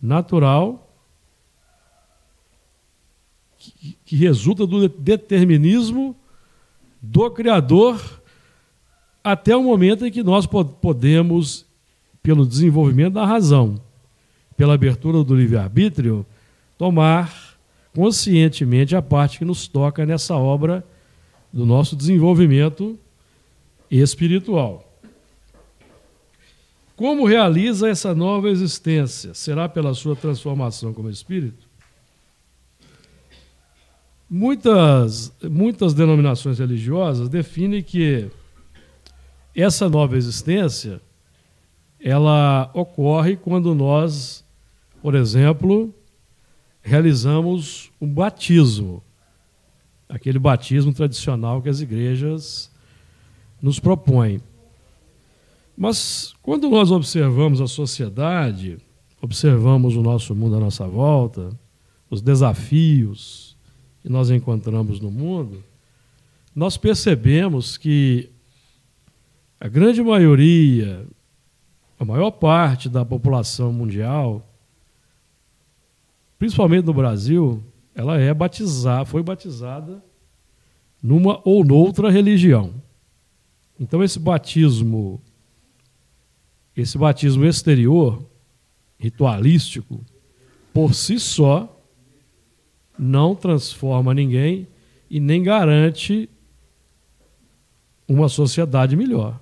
natural que, que resulta do determinismo do Criador até o momento em que nós podemos, pelo desenvolvimento da razão, pela abertura do livre-arbítrio, tomar conscientemente a parte que nos toca nessa obra do nosso desenvolvimento espiritual. Como realiza essa nova existência? Será pela sua transformação como espírito? Muitas, muitas denominações religiosas definem que essa nova existência ela ocorre quando nós, por exemplo, realizamos um batismo, aquele batismo tradicional que as igrejas nos propõem. Mas quando nós observamos a sociedade, observamos o nosso mundo à nossa volta, os desafios que nós encontramos no mundo, nós percebemos que a grande maioria, a maior parte da população mundial, principalmente no Brasil, ela é batizada, foi batizada numa ou noutra religião. Então esse batismo, esse batismo exterior, ritualístico, por si só, não transforma ninguém e nem garante uma sociedade melhor.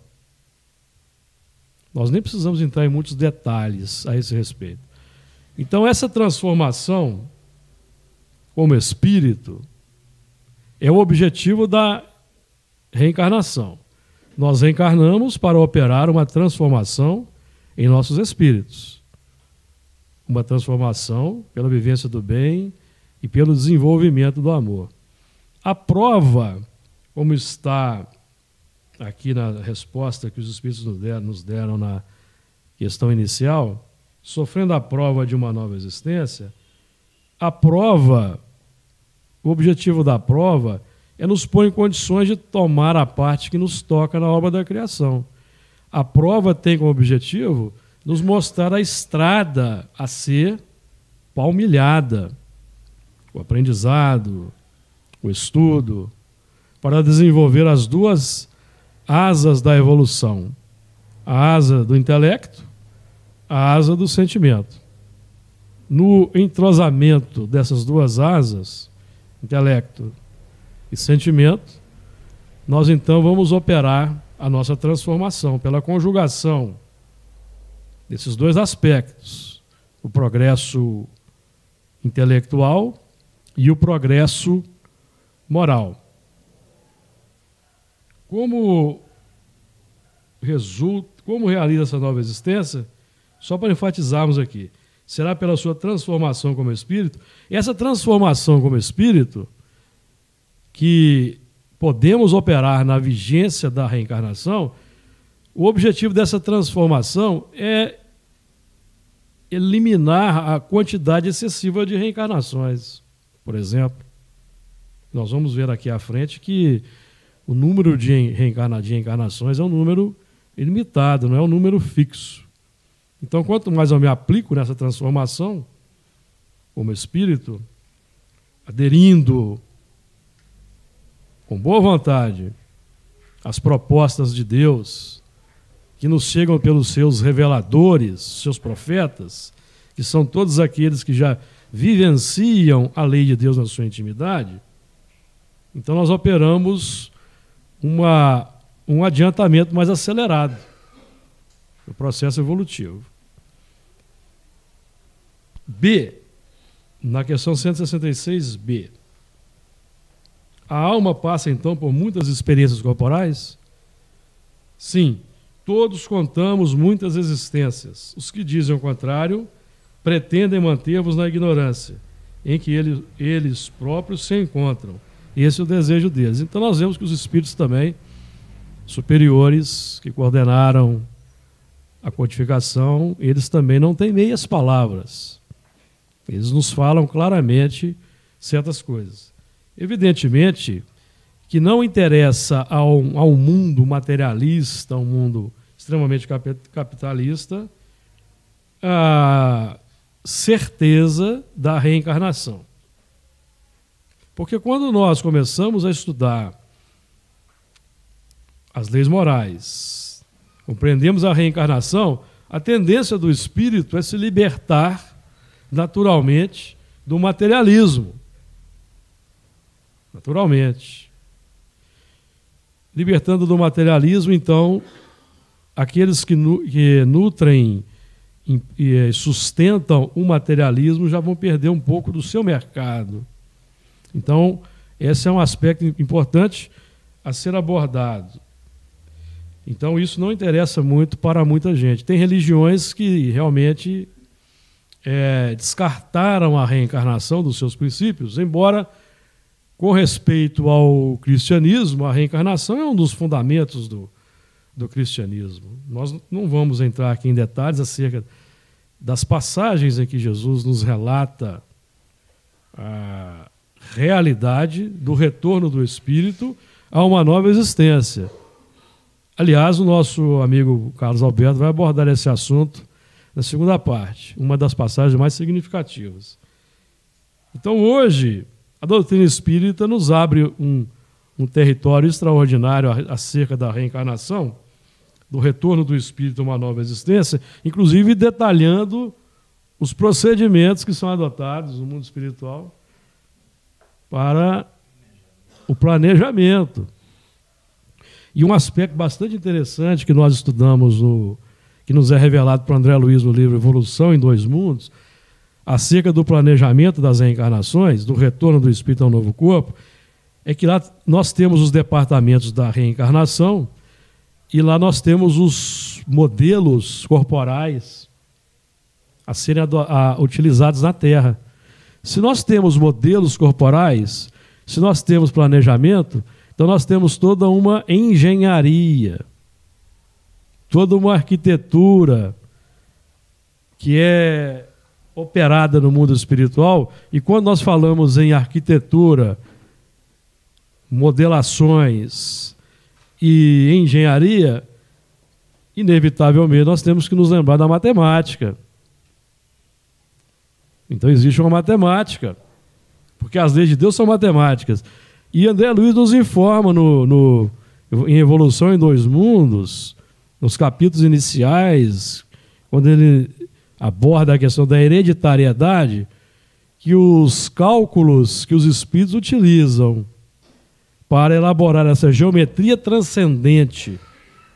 Nós nem precisamos entrar em muitos detalhes a esse respeito. Então, essa transformação como espírito é o objetivo da reencarnação. Nós reencarnamos para operar uma transformação em nossos espíritos. Uma transformação pela vivência do bem e pelo desenvolvimento do amor. A prova, como está aqui na resposta que os Espíritos nos deram, nos deram na questão inicial, sofrendo a prova de uma nova existência, a prova, o objetivo da prova é nos pôr em condições de tomar a parte que nos toca na obra da criação. A prova tem como objetivo nos mostrar a estrada a ser palmilhada, o aprendizado, o estudo, para desenvolver as duas asas da evolução: a asa do intelecto, a asa do sentimento. No entrosamento dessas duas asas, intelecto e sentimento, nós então vamos operar a nossa transformação pela conjugação desses dois aspectos, o progresso intelectual e o progresso moral. Como resulta, como realiza essa nova existência? Só para enfatizarmos aqui, será pela sua transformação como espírito. Essa transformação como espírito que podemos operar na vigência da reencarnação, o objetivo dessa transformação é eliminar a quantidade excessiva de reencarnações. Por exemplo, nós vamos ver aqui à frente que o número de, reencarna, de reencarnações é um número ilimitado, não é um número fixo. Então, quanto mais eu me aplico nessa transformação, como espírito, aderindo com boa vontade às propostas de Deus, que nos chegam pelos seus reveladores, seus profetas, que são todos aqueles que já vivenciam a lei de Deus na sua intimidade, então nós operamos uma, um adiantamento mais acelerado do processo evolutivo. B, na questão 166b. A alma passa então por muitas experiências corporais? Sim, todos contamos muitas existências. Os que dizem o contrário pretendem manter-vos na ignorância, em que eles, eles próprios se encontram esse é o desejo deles. Então nós vemos que os espíritos também superiores que coordenaram a codificação, eles também não têm meias palavras. Eles nos falam claramente certas coisas. Evidentemente que não interessa ao, ao mundo materialista, ao mundo extremamente capitalista, a certeza da reencarnação. Porque quando nós começamos a estudar as leis morais, compreendemos a reencarnação, a tendência do espírito é se libertar naturalmente do materialismo. Naturalmente. Libertando do materialismo, então, aqueles que, nu que nutrem e eh, sustentam o materialismo já vão perder um pouco do seu mercado. Então, esse é um aspecto importante a ser abordado. Então, isso não interessa muito para muita gente. Tem religiões que realmente é, descartaram a reencarnação dos seus princípios, embora, com respeito ao cristianismo, a reencarnação é um dos fundamentos do, do cristianismo. Nós não vamos entrar aqui em detalhes acerca das passagens em que Jesus nos relata a realidade do retorno do Espírito a uma nova existência. Aliás, o nosso amigo Carlos Alberto vai abordar esse assunto na segunda parte, uma das passagens mais significativas. Então, hoje, a doutrina espírita nos abre um, um território extraordinário acerca da reencarnação, do retorno do espírito a uma nova existência, inclusive detalhando os procedimentos que são adotados no mundo espiritual para o planejamento. E um aspecto bastante interessante que nós estudamos, no, que nos é revelado por André Luiz no livro Evolução em Dois Mundos, acerca do planejamento das reencarnações, do retorno do espírito ao novo corpo, é que lá nós temos os departamentos da reencarnação e lá nós temos os modelos corporais a serem a, utilizados na Terra. Se nós temos modelos corporais, se nós temos planejamento, então nós temos toda uma engenharia, toda uma arquitetura que é operada no mundo espiritual, e quando nós falamos em arquitetura, modelações e engenharia, inevitavelmente nós temos que nos lembrar da matemática. Então existe uma matemática, porque as leis de Deus são matemáticas. E André Luiz nos informa no, no, em Evolução em Dois Mundos, nos capítulos iniciais, quando ele aborda a questão da hereditariedade, que os cálculos que os espíritos utilizam para elaborar essa geometria transcendente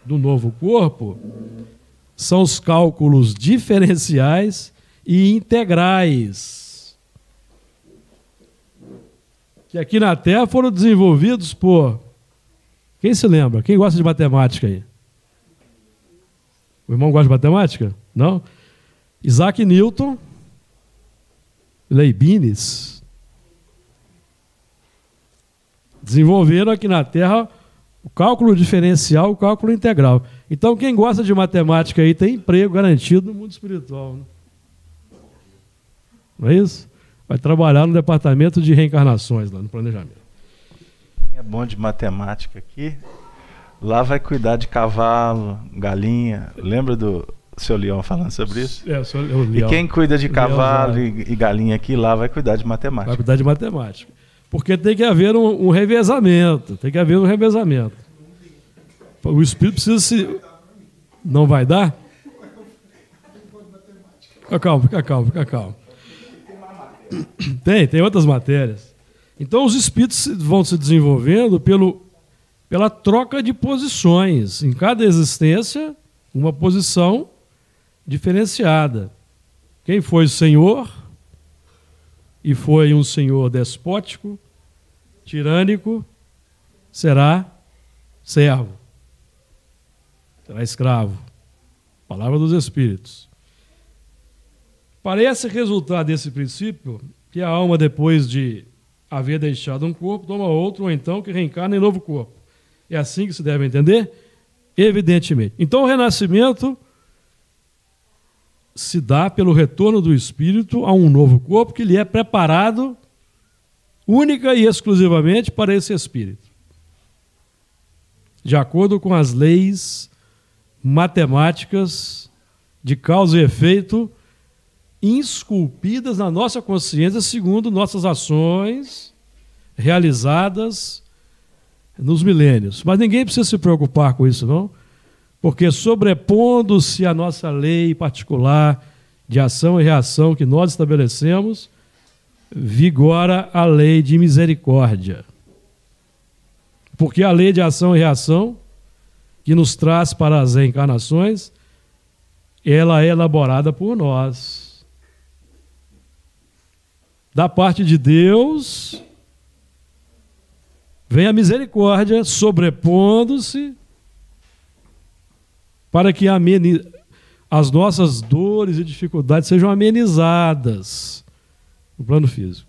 do novo corpo são os cálculos diferenciais e integrais que aqui na Terra foram desenvolvidos por. Quem se lembra? Quem gosta de matemática aí? O irmão gosta de matemática? Não? Isaac Newton, Leibniz, desenvolveram aqui na Terra o cálculo diferencial, o cálculo integral. Então, quem gosta de matemática aí tem emprego garantido no mundo espiritual. Né? Não é isso? vai trabalhar no departamento de reencarnações, lá no planejamento. Quem é bom de matemática aqui, lá vai cuidar de cavalo, galinha. Lembra do seu Leão falando sobre isso? É. E quem cuida de cavalo e, e, galinha aqui, lá vai cuidar de matemática. Vai cuidar de matemática. Porque tem que haver um, um revezamento. Tem que haver um revezamento. O espírito precisa se. Não vai dar? Fica calmo, fica calmo, fica calmo. Tem, tem outras matérias. Então os espíritos vão se desenvolvendo pelo, pela troca de posições. Em cada existência, uma posição diferenciada. Quem foi senhor e foi um senhor despótico, tirânico, será servo, será escravo. Palavra dos Espíritos. Parece resultar desse princípio que a alma, depois de haver deixado um corpo, toma outro, ou então que reencarna em novo corpo. É assim que se deve entender? Evidentemente. Então, o renascimento se dá pelo retorno do espírito a um novo corpo que lhe é preparado única e exclusivamente para esse espírito. De acordo com as leis matemáticas de causa e efeito esculpidas na nossa consciência segundo nossas ações realizadas nos milênios. Mas ninguém precisa se preocupar com isso, não, porque sobrepondo-se a nossa lei particular de ação e reação que nós estabelecemos, vigora a lei de misericórdia. Porque a lei de ação e reação, que nos traz para as reencarnações, ela é elaborada por nós. Da parte de Deus, vem a misericórdia sobrepondo-se para que as nossas dores e dificuldades sejam amenizadas no plano físico.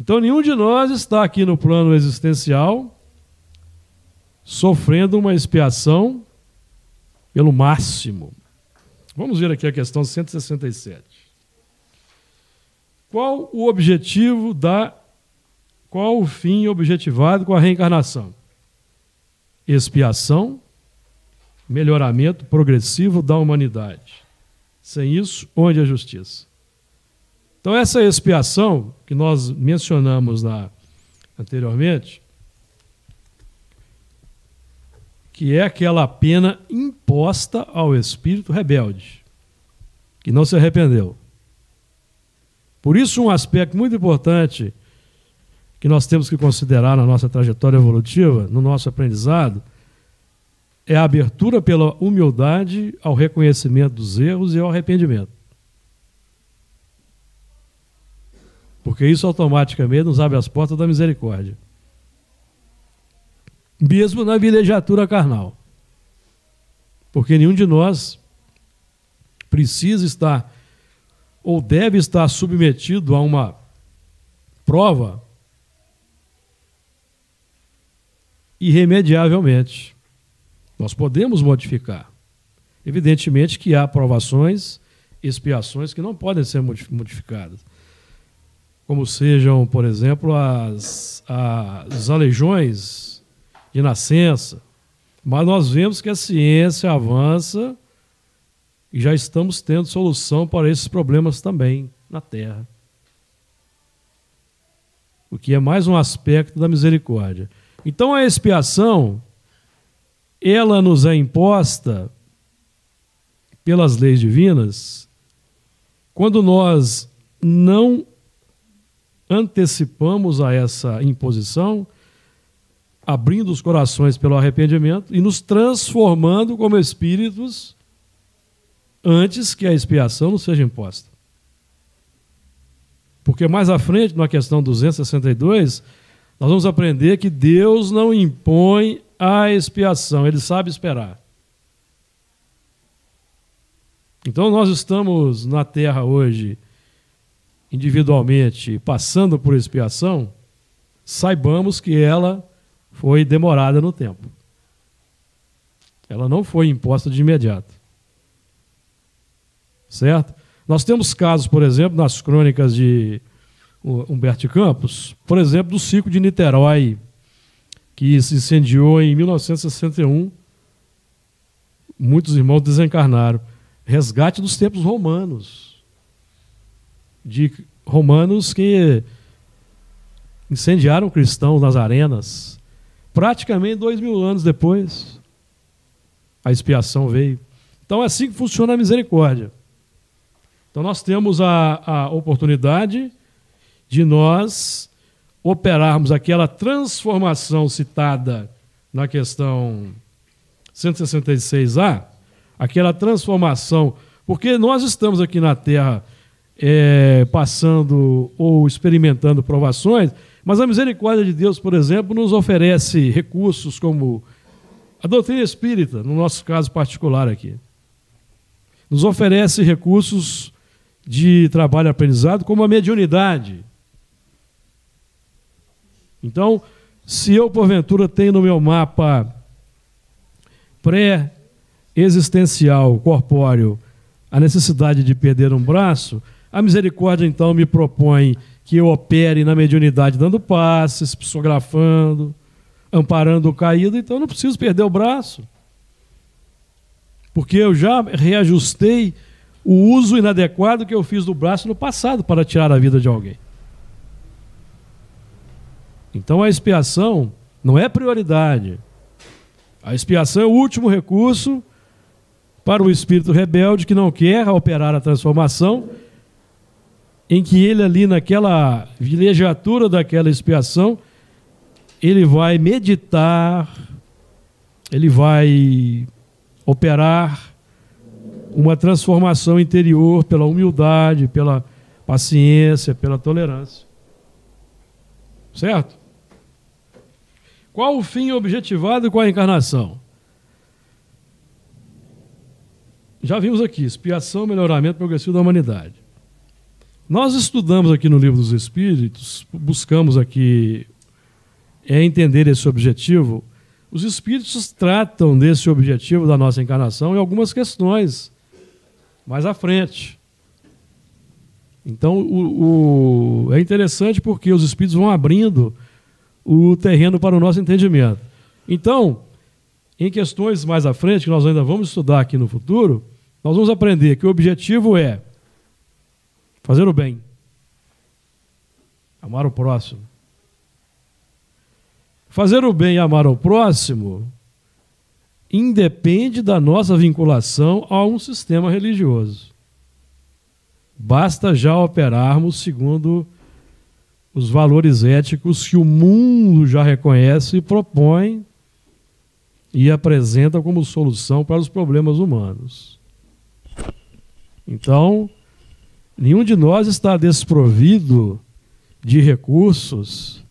Então, nenhum de nós está aqui no plano existencial sofrendo uma expiação pelo máximo. Vamos ver aqui a questão 167. Qual o objetivo da qual o fim objetivado com a reencarnação? Expiação, melhoramento progressivo da humanidade. Sem isso, onde a justiça? Então, essa expiação que nós mencionamos lá anteriormente, que é aquela pena imposta ao espírito rebelde, que não se arrependeu. Por isso, um aspecto muito importante que nós temos que considerar na nossa trajetória evolutiva, no nosso aprendizado, é a abertura pela humildade ao reconhecimento dos erros e ao arrependimento. porque isso automaticamente nos abre as portas da misericórdia. Mesmo na vilegiatura carnal. Porque nenhum de nós precisa estar ou deve estar submetido a uma prova irremediavelmente. Nós podemos modificar. Evidentemente que há provações, expiações que não podem ser modificadas como sejam, por exemplo, as, as aleijões de nascença. Mas nós vemos que a ciência avança e já estamos tendo solução para esses problemas também na Terra. O que é mais um aspecto da misericórdia. Então a expiação, ela nos é imposta pelas leis divinas quando nós não antecipamos a essa imposição, abrindo os corações pelo arrependimento e nos transformando como espíritos antes que a expiação nos seja imposta. Porque mais à frente, na questão 262, nós vamos aprender que Deus não impõe a expiação, ele sabe esperar. Então nós estamos na terra hoje individualmente passando por expiação, saibamos que ela foi demorada no tempo. Ela não foi imposta de imediato. Certo? Nós temos casos, por exemplo, nas crônicas de Humberto Campos, por exemplo, do ciclo de Niterói, que se incendiou em 1961. Muitos irmãos desencarnaram. Resgate dos tempos romanos de romanos que incendiaram cristãos nas arenas. Praticamente dois mil anos depois, a expiação veio. Então é assim que funciona a misericórdia. Então nós temos a, a oportunidade de nós operarmos aquela transformação citada na questão 166A, aquela transformação, porque nós estamos aqui na Terra é, passando ou experimentando provações, mas a misericórdia de Deus, por exemplo, nos oferece recursos como a doutrina espírita, no nosso caso particular aqui. Nos oferece recursos de trabalho aprendizado, como a mediunidade. Então, se eu, porventura, tenho no meu mapa pré-existencial, corpóreo, a necessidade de perder um braço, a misericórdia, então, me propõe que eu opere na mediunidade, dando passes, psicografando, amparando o caído, então eu não preciso perder o braço. Porque eu já reajustei o uso inadequado que eu fiz do braço no passado para tirar a vida de alguém. Então a expiação não é prioridade. A expiação é o último recurso para o espírito rebelde que não quer operar a transformação, em que ele ali naquela vilegiatura daquela expiação, ele vai meditar, ele vai operar uma transformação interior pela humildade, pela paciência, pela tolerância. Certo? Qual o fim objetivado com a encarnação? Já vimos aqui, expiação, melhoramento progressivo da humanidade. Nós estudamos aqui no Livro dos Espíritos, buscamos aqui é entender esse objetivo. Os espíritos tratam desse objetivo da nossa encarnação em algumas questões mais à frente. Então, o, o, é interessante porque os espíritos vão abrindo o terreno para o nosso entendimento. Então, em questões mais à frente, que nós ainda vamos estudar aqui no futuro, nós vamos aprender que o objetivo é fazer o bem, amar o próximo. Fazer o bem e amar o próximo independe da nossa vinculação a um sistema religioso. Basta já operarmos segundo os valores éticos que o mundo já reconhece e propõe e apresenta como solução para os problemas humanos. Então, nenhum de nós está desprovido de recursos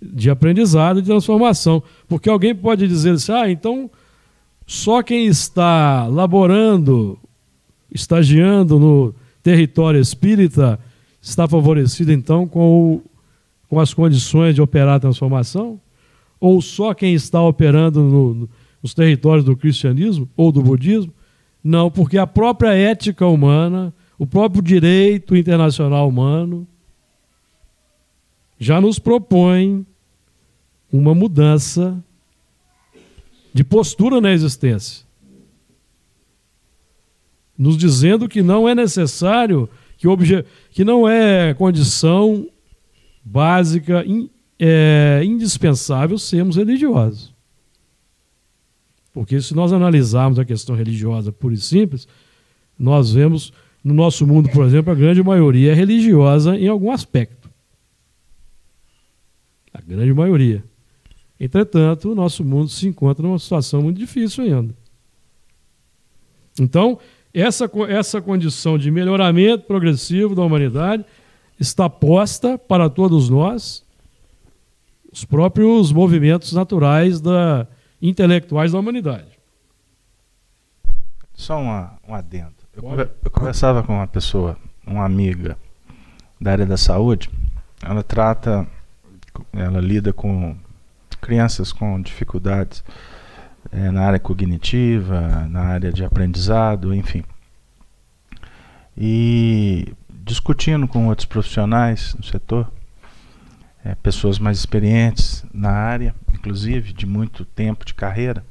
de aprendizado e de transformação. Porque alguém pode dizer assim: ah, então só quem está laborando, estagiando no território espírita, está favorecido então com, o, com as condições de operar a transformação? Ou só quem está operando no, nos territórios do cristianismo ou do budismo? Não, porque a própria ética humana, o próprio direito internacional humano, já nos propõe uma mudança de postura na existência. Nos dizendo que não é necessário, que, obje que não é condição básica, in, é, indispensável sermos religiosos. Porque se nós analisarmos a questão religiosa pura e simples, nós vemos no nosso mundo, por exemplo, a grande maioria é religiosa em algum aspecto. A grande maioria. Entretanto, o nosso mundo se encontra numa situação muito difícil ainda. Então, essa, essa condição de melhoramento progressivo da humanidade está posta para todos nós, os próprios movimentos naturais da, intelectuais da humanidade. Só uma, um adendo. Eu, eu conversava com uma pessoa, uma amiga da área da saúde, ela trata, ela lida com crianças com dificuldades é, na área cognitiva, na área de aprendizado, enfim. E discutindo com outros profissionais no setor, é, pessoas mais experientes na área, inclusive de muito tempo de carreira,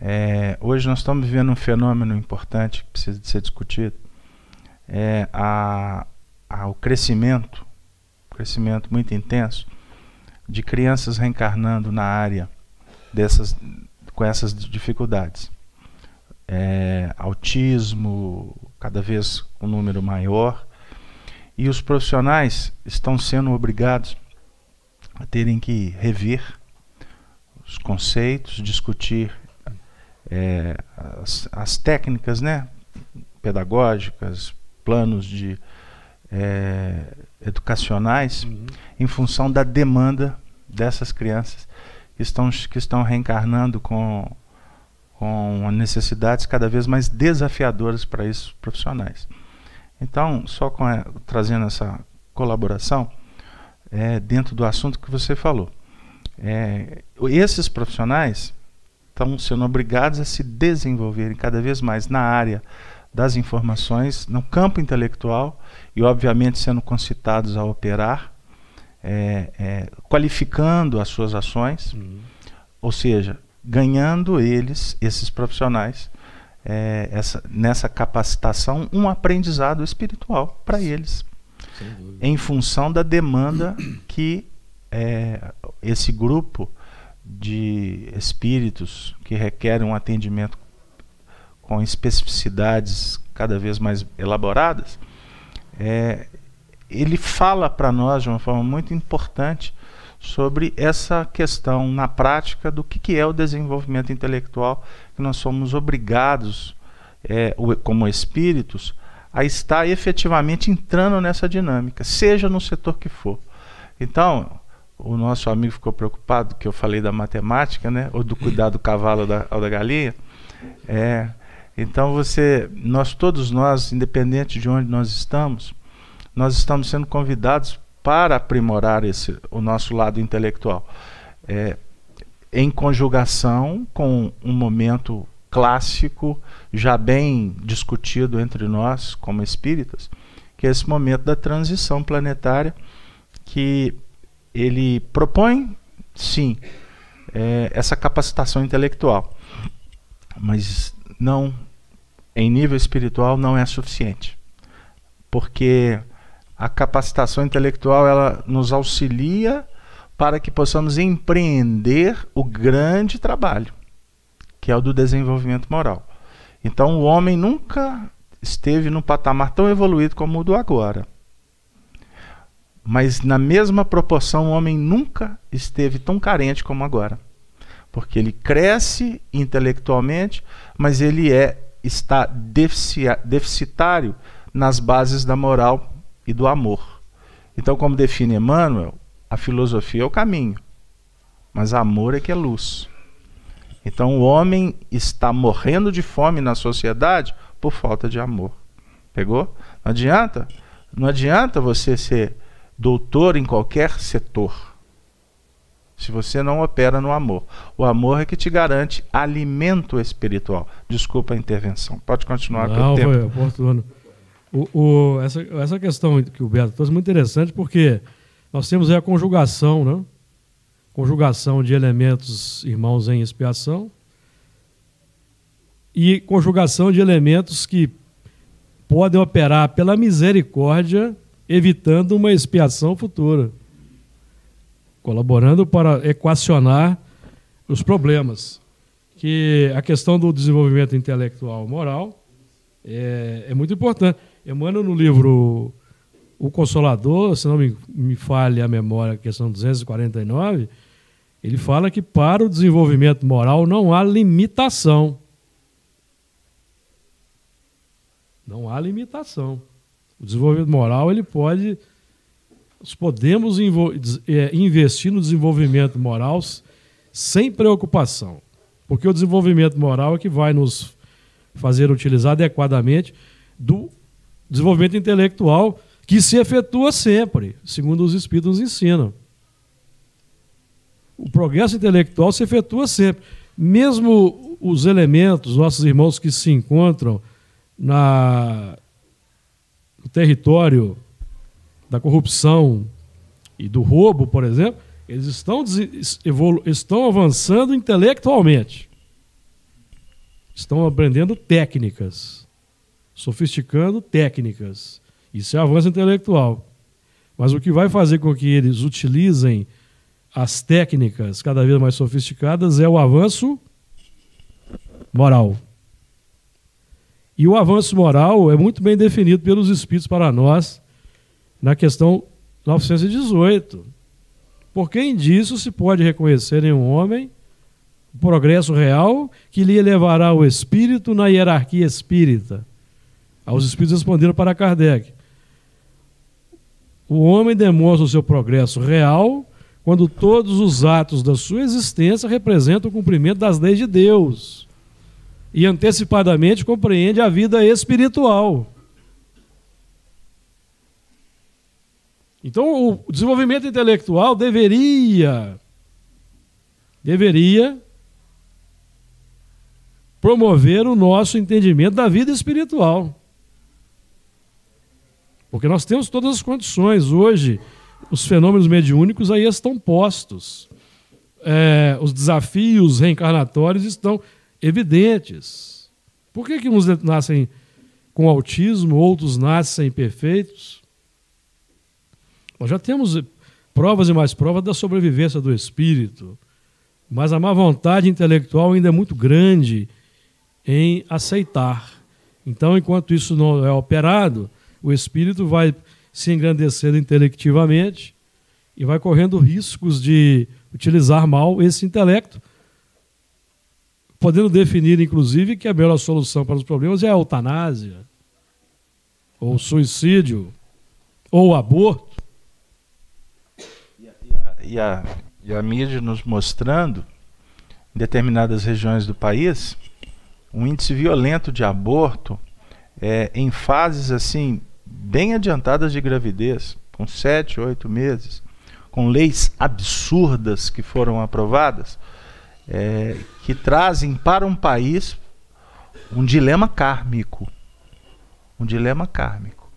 é, hoje nós estamos vivendo um fenômeno importante que precisa de ser discutido. É a, a, o crescimento, crescimento muito intenso de crianças reencarnando na área dessas, com essas dificuldades. É, autismo, cada vez um número maior, e os profissionais estão sendo obrigados a terem que rever os conceitos, discutir é, as, as, técnicas né, pedagógicas, planos de é, educacionais uhum. em função da demanda dessas crianças que estão, que estão reencarnando com, com necessidades cada vez mais desafiadoras para esses profissionais. Então, só com a, trazendo essa colaboração é, dentro do assunto que você falou. É, esses profissionais estão sendo obrigados a se desenvolverem cada vez mais na área das informações, no campo intelectual e, obviamente, sendo concitados a operar, é, é, qualificando as suas ações, uhum. ou seja, ganhando eles, esses profissionais, é, essa, nessa capacitação um aprendizado espiritual para eles, em função da demanda que é, esse grupo de espíritos que requerem um atendimento com especificidades cada vez mais elaboradas, é, ele fala para nós de uma forma muito importante sobre essa questão na prática do que, que é o desenvolvimento intelectual que nós somos obrigados, é, como espíritos, a estar efetivamente entrando nessa dinâmica, seja no setor que for. Então, o nosso amigo ficou preocupado que eu falei da matemática, né, ou do cuidado do cavalo da, ou da galinha. É, então você, nós todos nós, independente de onde nós estamos, nós estamos sendo convidados para aprimorar esse, o nosso lado intelectual. É, em conjugação com um momento clássico, já bem discutido entre nós, como espíritas, que é esse momento da transição planetária, que ele propõe, sim, é, essa capacitação intelectual, mas não em nível espiritual não é suficiente. Porque a capacitação intelectual ela nos auxilia para que possamos empreender o grande trabalho, que é o do desenvolvimento moral. Então o homem nunca esteve num patamar tão evoluído como o do agora. Mas na mesma proporção o homem nunca esteve tão carente como agora. Porque ele cresce intelectualmente, mas ele é está deficitário nas bases da moral e do amor. Então, como define Emmanuel, a filosofia é o caminho, mas amor é que é luz. Então, o homem está morrendo de fome na sociedade por falta de amor. Pegou? Não adianta, não adianta você ser doutor em qualquer setor se você não opera no amor. O amor é que te garante alimento espiritual. Desculpa a intervenção. Pode continuar não, com o tempo. Foi oportuno. O, o, essa, essa questão que o Beto trouxe é muito interessante porque nós temos a conjugação, né? Conjugação de elementos irmãos em expiação e conjugação de elementos que podem operar pela misericórdia, evitando uma expiação futura colaborando para equacionar os problemas. Que a questão do desenvolvimento intelectual moral é, é muito importante. Emmanuel, no livro O Consolador, se não me, me a memória, questão 249, ele fala que para o desenvolvimento moral não há limitação. Não há limitação. O desenvolvimento moral ele pode nós podemos é, investir no desenvolvimento moral sem preocupação, porque o desenvolvimento moral é que vai nos fazer utilizar adequadamente do desenvolvimento intelectual que se efetua sempre, segundo os espíritos nos ensinam. O progresso intelectual se efetua sempre. Mesmo os elementos, nossos irmãos que se encontram na, no território da corrupção e do roubo, por exemplo, eles estão, estão avançando intelectualmente. Estão aprendendo técnicas, sofisticando técnicas. Isso é avanço intelectual. Mas o que vai fazer com que eles utilizem as técnicas cada vez mais sofisticadas é o avanço moral. E o avanço moral é muito bem definido pelos Espíritos para nós na questão 918. Por quem disso se pode reconhecer em um homem o progresso real que lhe elevará o espírito na hierarquia espírita? Os espíritos responderam para Kardec. O homem demonstra o seu progresso real quando todos os atos da sua existência representam o cumprimento das leis de Deus e antecipadamente compreende a vida espiritual. Então, o desenvolvimento intelectual deveria deveria promover o nosso entendimento da vida espiritual. Porque nós temos todas as condições. Hoje, os fenômenos mediúnicos aí estão postos. É, os desafios reencarnatórios estão evidentes. Por que, que uns nascem com autismo, outros nascem perfeitos? Nós já temos provas e mais provas da sobrevivência do espírito, mas a má vontade intelectual ainda é muito grande em aceitar. Então, enquanto isso não é operado, o espírito vai se engrandecendo intelectivamente e vai correndo riscos de utilizar mal esse intelecto, podendo definir, inclusive, que a melhor solução para os problemas é a eutanásia, ou suicídio, ou aborto. E a, e a, e a mídia nos mostrando, em determinadas regiões do país, um índice violento de aborto é, em fases assim bem adiantadas de gravidez, com sete, oito meses, com leis absurdas que foram aprovadas, é, que trazem para um país um dilema kármico. Um dilema kármico.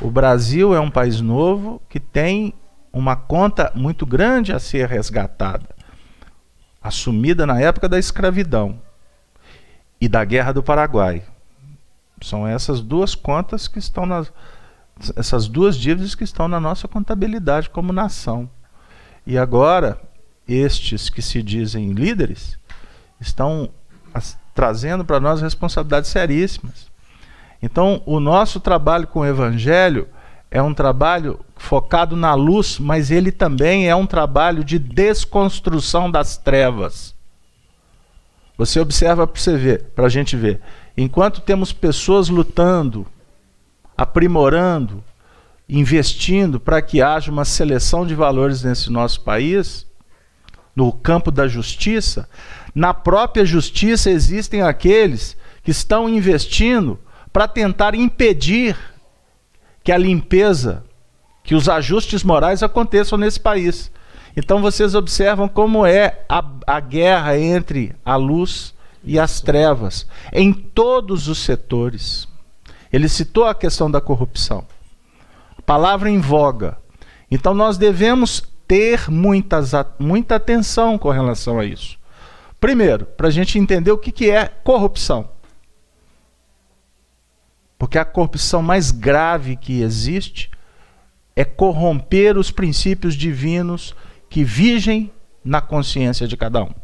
O Brasil é um país novo que tem uma conta muito grande a ser resgatada, assumida na época da escravidão e da Guerra do Paraguai. São essas duas contas que estão nas essas duas dívidas que estão na nossa contabilidade como nação. E agora, estes que se dizem líderes estão as, trazendo para nós responsabilidades seríssimas. Então, o nosso trabalho com o evangelho é um trabalho focado na luz, mas ele também é um trabalho de desconstrução das trevas. Você observa para você ver, para a gente ver. Enquanto temos pessoas lutando, aprimorando, investindo para que haja uma seleção de valores nesse nosso país, no campo da justiça, na própria justiça existem aqueles que estão investindo para tentar impedir que a limpeza, que os ajustes morais aconteçam nesse país. Então vocês observam como é a, a guerra entre a luz e as trevas em todos os setores. Ele citou a questão da corrupção. Palavra em voga. Então nós devemos ter muitas, muita atenção com relação a isso. Primeiro, para a gente entender o que, que é corrupção. Porque a corrupção mais grave que existe é corromper os princípios divinos que vigem na consciência de cada um.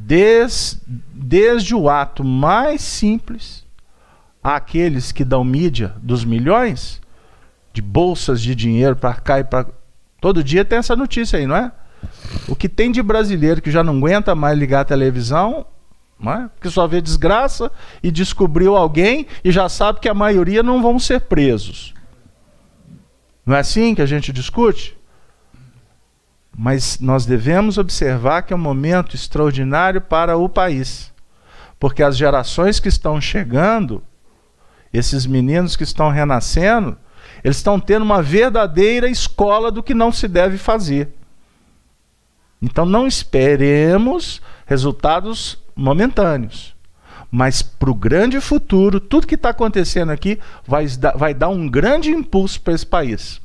Des, desde o ato mais simples, àqueles que dão mídia dos milhões, de bolsas de dinheiro para cá e para. Todo dia tem essa notícia aí, não é? O que tem de brasileiro que já não aguenta mais ligar a televisão, não é? que só vê desgraça e descobriu alguém e já sabe que a maioria não vão ser presos. Não é assim que a gente discute? Mas nós devemos observar que é um momento extraordinário para o país. Porque as gerações que estão chegando, esses meninos que estão renascendo, eles estão tendo uma verdadeira escola do que não se deve fazer. Então não esperemos resultados momentâneos. Mas para o grande futuro, tudo que está acontecendo aqui vai, vai dar um grande impulso para esse país.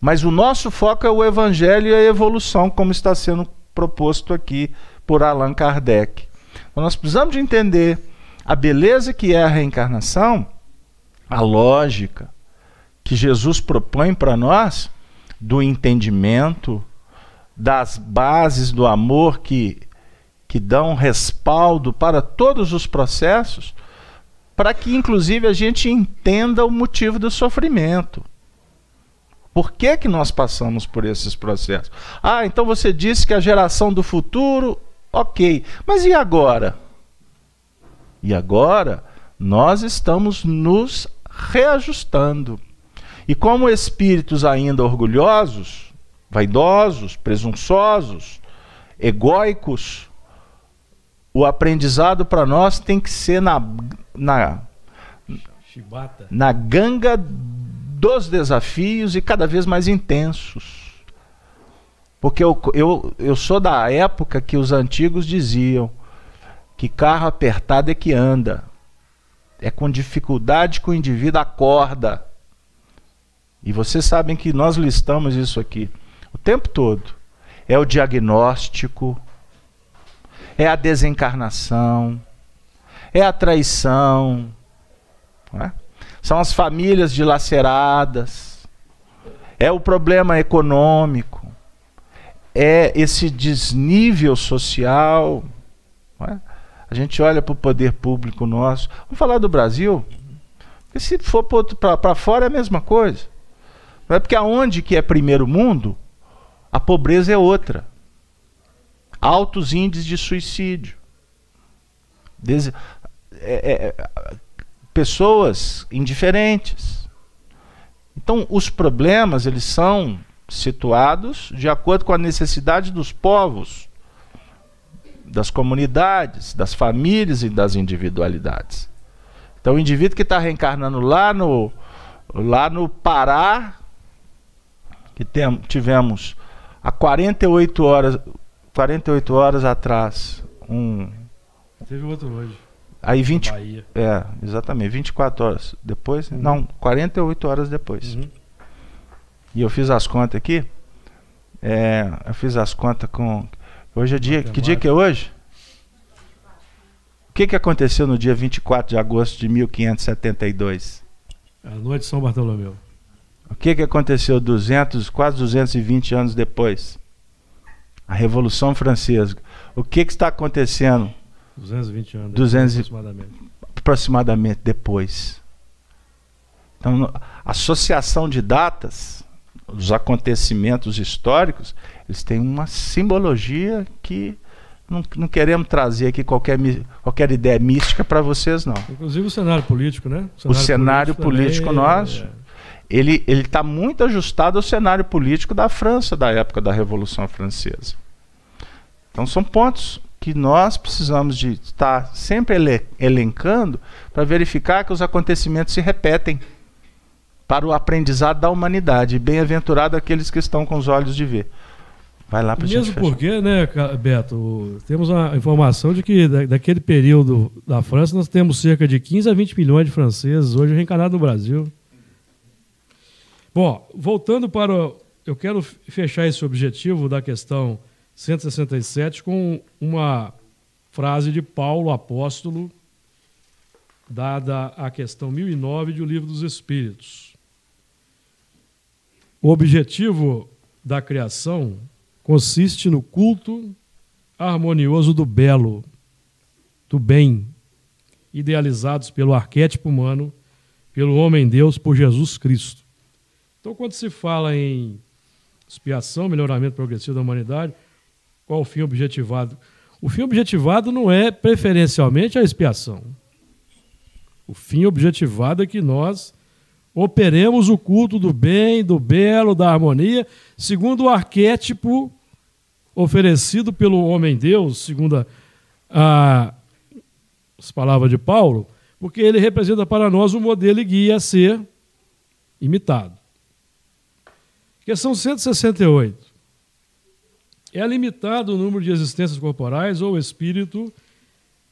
Mas o nosso foco é o evangelho e a evolução, como está sendo proposto aqui por Allan Kardec. Então nós precisamos de entender a beleza que é a reencarnação, a lógica que Jesus propõe para nós do entendimento, das bases do amor que que dão respaldo para todos os processos, para que inclusive a gente entenda o motivo do sofrimento. Por que, que nós passamos por esses processos? Ah, então você disse que a geração do futuro, ok. Mas e agora? E agora nós estamos nos reajustando. E como espíritos ainda orgulhosos, vaidosos, presunçosos, egóicos, o aprendizado para nós tem que ser na, na, na ganga dos desafios e cada vez mais intensos. Porque eu, eu, eu sou da época que os antigos diziam que carro apertado é que anda. É com dificuldade que o indivíduo acorda. E vocês sabem que nós listamos isso aqui o tempo todo. É o diagnóstico, é a desencarnação, é a traição, é? São as famílias dilaceradas, é o problema econômico, é esse desnível social. É? A gente olha para o poder público nosso. Vamos falar do Brasil? Porque se for para fora é a mesma coisa. Não é porque aonde que é primeiro mundo, a pobreza é outra. Altos índices de suicídio. Des... É, é, pessoas indiferentes. Então, os problemas eles são situados de acordo com a necessidade dos povos, das comunidades, das famílias e das individualidades. Então, o indivíduo que está reencarnando lá no, lá no Pará, que tem, tivemos há 48 horas, 48 horas atrás, um. Teve outro hoje. Aí 20. É, exatamente, 24 horas depois. Uhum. Não, 48 horas depois. Uhum. E eu fiz as contas aqui. É, eu fiz as contas com. Hoje é dia. Que dia que é hoje? O que, que aconteceu no dia 24 de agosto de 1572? A noite de São Bartolomeu. O que, que aconteceu 200, quase 220 anos depois? A Revolução Francesa. O que, que está acontecendo? 220 anos 200, aproximadamente. aproximadamente depois. Então, associação de datas, os acontecimentos históricos, eles têm uma simbologia que não, não queremos trazer aqui qualquer, qualquer ideia mística para vocês, não. Inclusive o cenário político, né? O cenário, o cenário político, político nosso. É ele está muito ajustado ao cenário político da França da época da Revolução Francesa. Então são pontos que nós precisamos de estar sempre elencando para verificar que os acontecimentos se repetem para o aprendizado da humanidade. Bem-aventurado aqueles que estão com os olhos de ver. Vai lá para Mesmo porque, né, Beto, temos a informação de que daquele período da França nós temos cerca de 15 a 20 milhões de franceses hoje reencarnados no Brasil. Bom, voltando para. Eu quero fechar esse objetivo da questão 167 com uma frase de Paulo apóstolo, dada a questão 1009 do Livro dos Espíritos. O objetivo da criação consiste no culto harmonioso do belo, do bem, idealizados pelo arquétipo humano, pelo homem-deus, por Jesus Cristo. Então, quando se fala em expiação, melhoramento progressivo da humanidade, qual o fim objetivado? O fim objetivado não é preferencialmente a expiação. O fim objetivado é que nós operemos o culto do bem, do belo, da harmonia, segundo o arquétipo oferecido pelo homem-deus, segundo a, as palavras de Paulo, porque ele representa para nós o modelo e guia a ser imitado. Questão 168. É limitado o número de existências corporais ou o espírito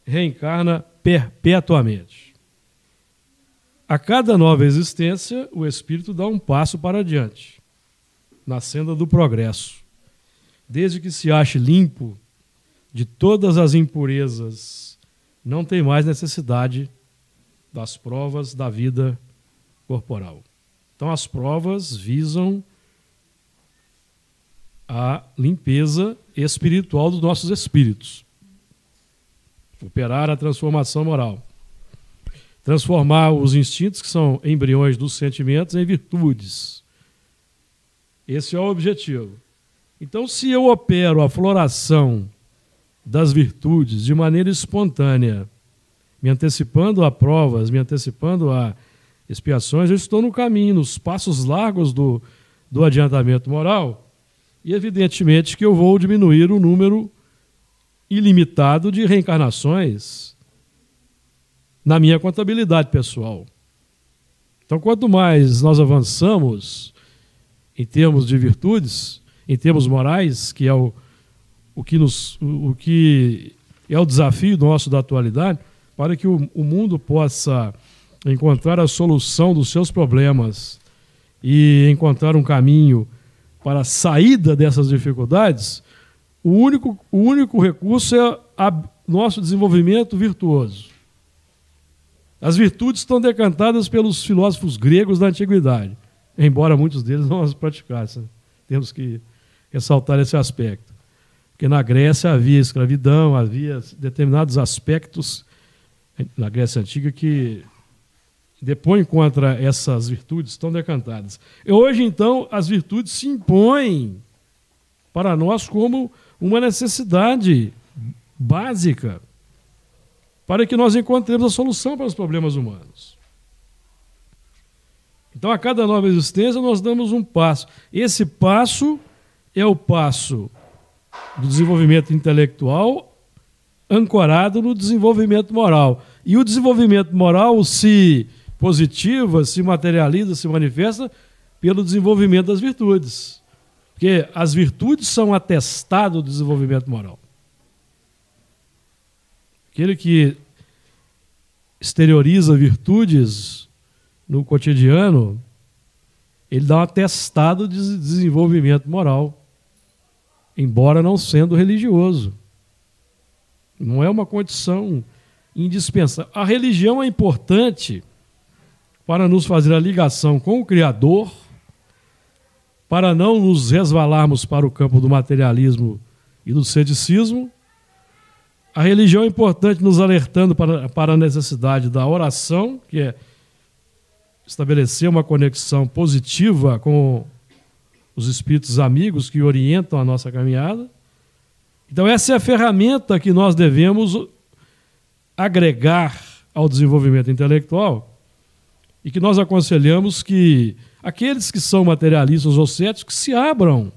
reencarna perpetuamente. A cada nova existência, o espírito dá um passo para adiante, na senda do progresso. Desde que se ache limpo de todas as impurezas, não tem mais necessidade das provas da vida corporal. Então, as provas visam a limpeza espiritual dos nossos espíritos. Operar a transformação moral. Transformar os instintos, que são embriões dos sentimentos, em virtudes. Esse é o objetivo. Então, se eu opero a floração das virtudes de maneira espontânea, me antecipando a provas, me antecipando a expiações, eu estou no caminho, nos passos largos do, do adiantamento moral e evidentemente que eu vou diminuir o número ilimitado de reencarnações na minha contabilidade pessoal. Então, quanto mais nós avançamos em termos de virtudes, em termos morais, que é o, o, que, nos, o, que é o desafio nosso da atualidade, para que o, o mundo possa encontrar a solução dos seus problemas e encontrar um caminho para a saída dessas dificuldades, o único, o único recurso é a nosso desenvolvimento virtuoso. As virtudes estão decantadas pelos filósofos gregos da antiguidade, embora muitos deles não as praticassem. Temos que ressaltar esse aspecto. Porque na Grécia havia escravidão, havia determinados aspectos na Grécia Antiga que depõem contra essas virtudes, estão decantadas. E hoje, então, as virtudes se impõem para nós como uma necessidade básica para que nós encontremos a solução para os problemas humanos. Então, a cada nova existência, nós damos um passo. Esse passo é o passo do desenvolvimento intelectual ancorado no desenvolvimento moral. E o desenvolvimento moral se positiva, se materializa, se manifesta pelo desenvolvimento das virtudes. Porque as virtudes são atestado do desenvolvimento moral. Aquele que exterioriza virtudes no cotidiano, ele dá um atestado de desenvolvimento moral, embora não sendo religioso. Não é uma condição indispensável. A religião é importante para nos fazer a ligação com o Criador, para não nos resvalarmos para o campo do materialismo e do ceticismo, a religião é importante nos alertando para, para a necessidade da oração, que é estabelecer uma conexão positiva com os espíritos amigos que orientam a nossa caminhada. Então, essa é a ferramenta que nós devemos agregar ao desenvolvimento intelectual e que nós aconselhamos que aqueles que são materialistas ou céticos se abram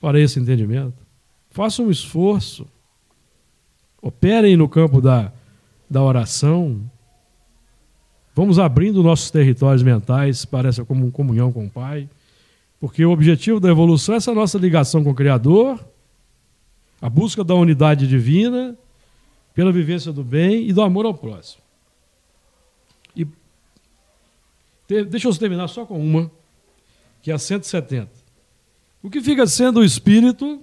para esse entendimento. Façam um esforço operem no campo da, da oração. Vamos abrindo nossos territórios mentais para essa comunhão com o Pai, porque o objetivo da evolução é essa nossa ligação com o Criador, a busca da unidade divina, pela vivência do bem e do amor ao próximo. E deixa eu terminar só com uma, que é a 170. O que fica sendo o espírito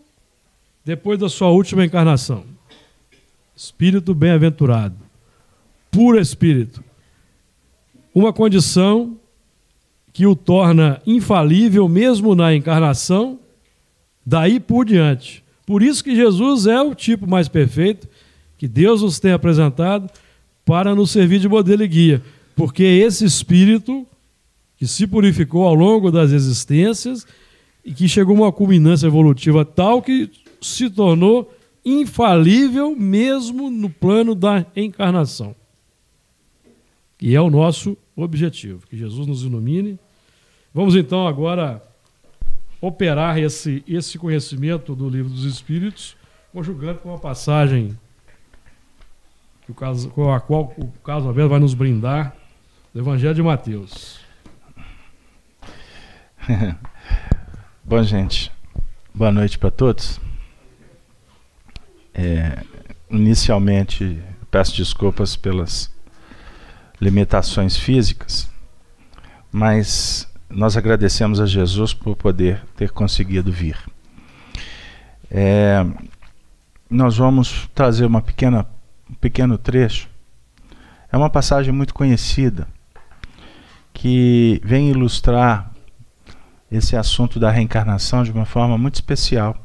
depois da sua última encarnação? Espírito bem-aventurado, puro espírito. Uma condição que o torna infalível mesmo na encarnação, daí por diante. Por isso que Jesus é o tipo mais perfeito que Deus nos tem apresentado para nos servir de modelo e guia, porque esse espírito que se purificou ao longo das existências e que chegou a uma culminância evolutiva tal que se tornou infalível mesmo no plano da encarnação. E é o nosso objetivo, que Jesus nos ilumine. Vamos então agora operar esse, esse conhecimento do livro dos Espíritos, conjugando com a passagem que o caso, com a qual o Carlos Alberto vai nos brindar, do Evangelho de Mateus. Bom, gente, boa noite para todos. É, inicialmente, peço desculpas pelas limitações físicas, mas nós agradecemos a Jesus por poder ter conseguido vir. É, nós vamos trazer uma pequena, um pequeno trecho. É uma passagem muito conhecida que vem ilustrar esse assunto da reencarnação de uma forma muito especial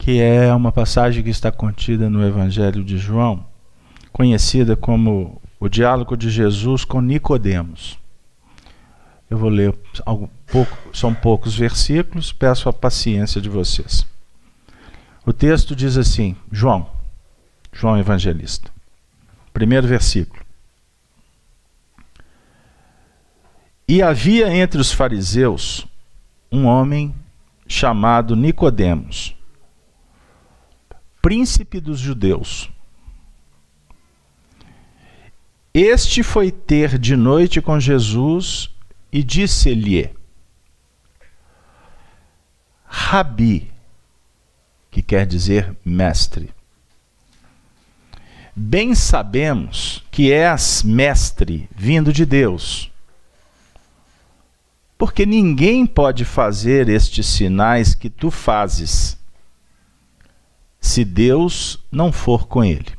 que é uma passagem que está contida no Evangelho de João, conhecida como o diálogo de Jesus com Nicodemos. Eu vou ler algo, pouco, são poucos versículos, peço a paciência de vocês. O texto diz assim: João, João Evangelista. Primeiro versículo. E havia entre os fariseus um homem chamado Nicodemos príncipe dos judeus. Este foi ter de noite com Jesus e disse-lhe: Rabi, que quer dizer mestre. Bem sabemos que és mestre vindo de Deus, porque ninguém pode fazer estes sinais que tu fazes se Deus não for com ele.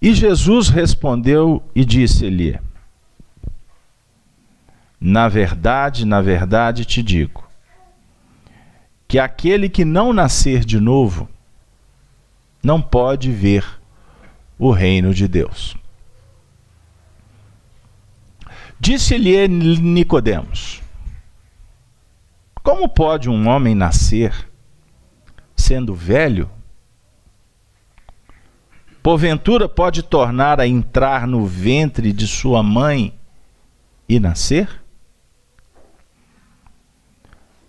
E Jesus respondeu e disse-lhe: Na verdade, na verdade te digo, que aquele que não nascer de novo não pode ver o reino de Deus. Disse-lhe Nicodemos: Como pode um homem nascer sendo velho? Porventura pode tornar a entrar no ventre de sua mãe e nascer?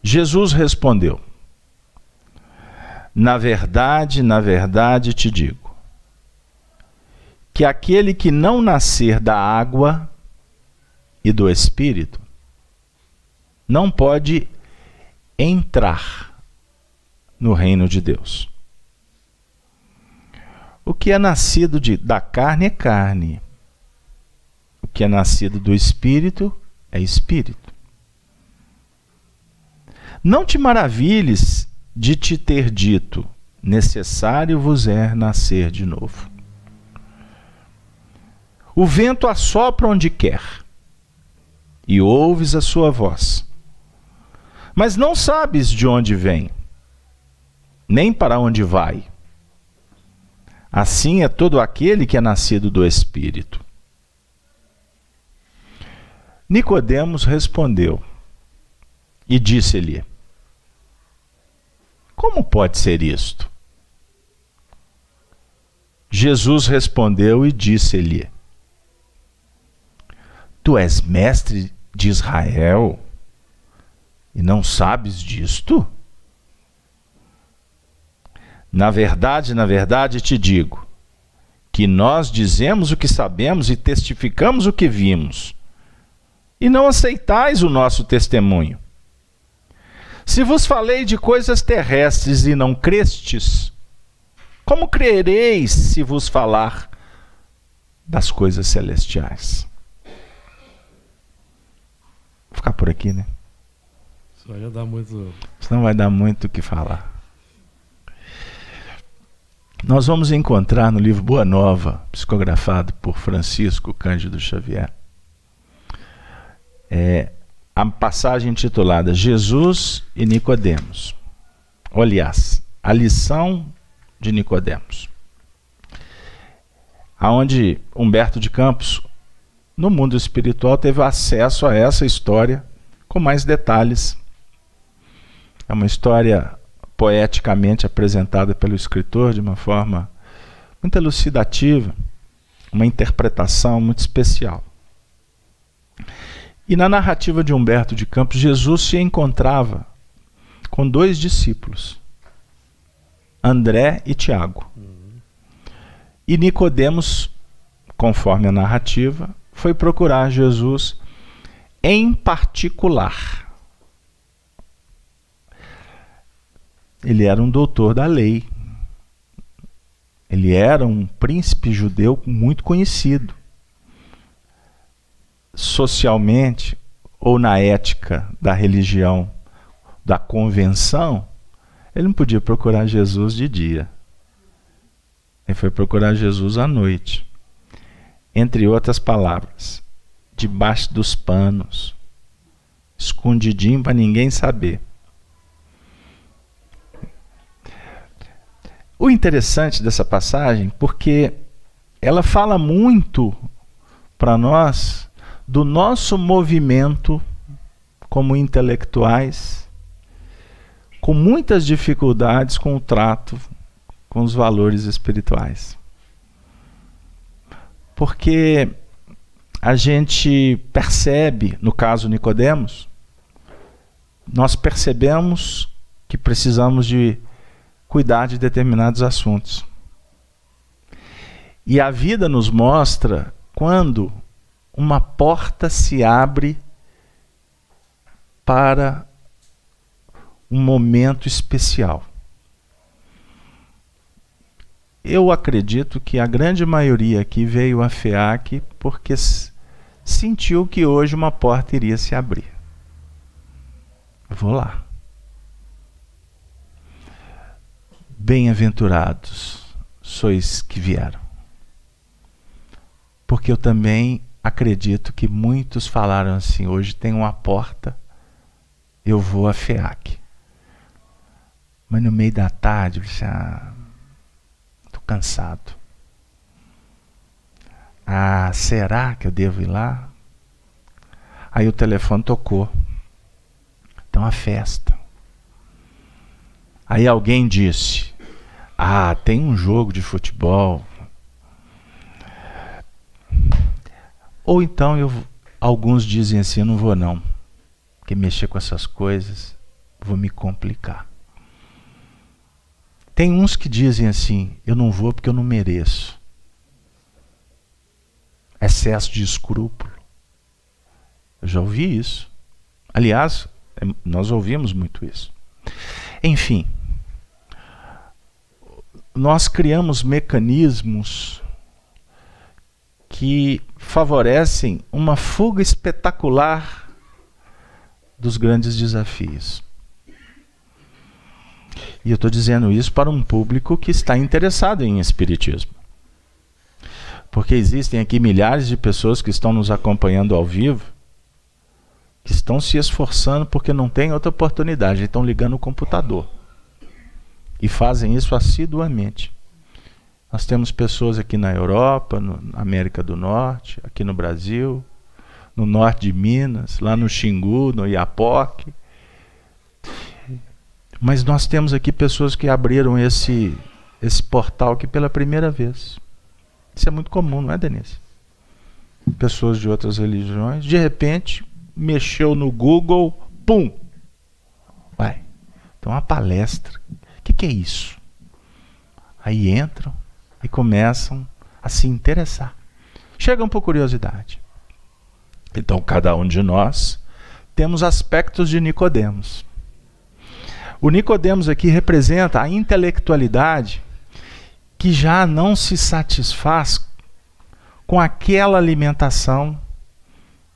Jesus respondeu: Na verdade, na verdade te digo, que aquele que não nascer da água e do Espírito, não pode entrar no reino de Deus. O que é nascido de, da carne é carne. O que é nascido do espírito é espírito. Não te maravilhes de te ter dito: necessário vos é nascer de novo. O vento assopra onde quer e ouves a sua voz. Mas não sabes de onde vem, nem para onde vai. Assim é todo aquele que é nascido do Espírito. Nicodemos respondeu e disse-lhe: Como pode ser isto? Jesus respondeu e disse-lhe: Tu és mestre de Israel e não sabes disto? Na verdade, na verdade te digo que nós dizemos o que sabemos e testificamos o que vimos, e não aceitais o nosso testemunho. Se vos falei de coisas terrestres e não crestes, como crereis se vos falar das coisas celestiais? Ficar por aqui, né? Só ia dar muito. Senão vai dar muito o que falar. Nós vamos encontrar no livro Boa Nova, psicografado por Francisco Cândido Xavier, é, a passagem intitulada Jesus e Nicodemos. Aliás, a lição de Nicodemos. Aonde Humberto de Campos no mundo espiritual teve acesso a essa história com mais detalhes. É uma história poeticamente apresentada pelo escritor de uma forma muito elucidativa, uma interpretação muito especial. E na narrativa de Humberto de Campos, Jesus se encontrava com dois discípulos, André e Tiago. E Nicodemos, conforme a narrativa, foi procurar Jesus em particular. Ele era um doutor da lei. Ele era um príncipe judeu muito conhecido. Socialmente ou na ética da religião da convenção, ele não podia procurar Jesus de dia. Ele foi procurar Jesus à noite entre outras palavras, debaixo dos panos, escondidinho para ninguém saber. O interessante dessa passagem, porque ela fala muito para nós do nosso movimento como intelectuais, com muitas dificuldades com o trato com os valores espirituais porque a gente percebe, no caso Nicodemos, nós percebemos que precisamos de cuidar de determinados assuntos. E a vida nos mostra quando uma porta se abre para um momento especial. Eu acredito que a grande maioria aqui veio a FEAC porque sentiu que hoje uma porta iria se abrir. Vou lá. Bem-aventurados sois que vieram. Porque eu também acredito que muitos falaram assim: hoje tem uma porta, eu vou a FEAC. Mas no meio da tarde eu disse: ah, cansado. Ah, será que eu devo ir lá? Aí o telefone tocou. Então a festa. Aí alguém disse: Ah, tem um jogo de futebol. Ou então eu, alguns dizem assim: Eu não vou não, porque mexer com essas coisas vou me complicar. Tem uns que dizem assim: Eu não vou porque eu não mereço. Excesso de escrúpulo. Eu já ouvi isso. Aliás, é, nós ouvimos muito isso. Enfim, nós criamos mecanismos que favorecem uma fuga espetacular dos grandes desafios. E eu estou dizendo isso para um público que está interessado em Espiritismo. Porque existem aqui milhares de pessoas que estão nos acompanhando ao vivo que estão se esforçando porque não tem outra oportunidade, estão ligando o computador. E fazem isso assiduamente. Nós temos pessoas aqui na Europa, na América do Norte, aqui no Brasil, no norte de Minas, lá no Xingu, no Iapoque. Mas nós temos aqui pessoas que abriram esse, esse portal aqui pela primeira vez. Isso é muito comum, não é, Denise? Pessoas de outras religiões, de repente, mexeu no Google, pum! Vai. Então, uma palestra. O que, que é isso? Aí entram e começam a se interessar. Chegam por curiosidade. Então, cada um de nós temos aspectos de Nicodemos. O Nicodemos aqui representa a intelectualidade que já não se satisfaz com aquela alimentação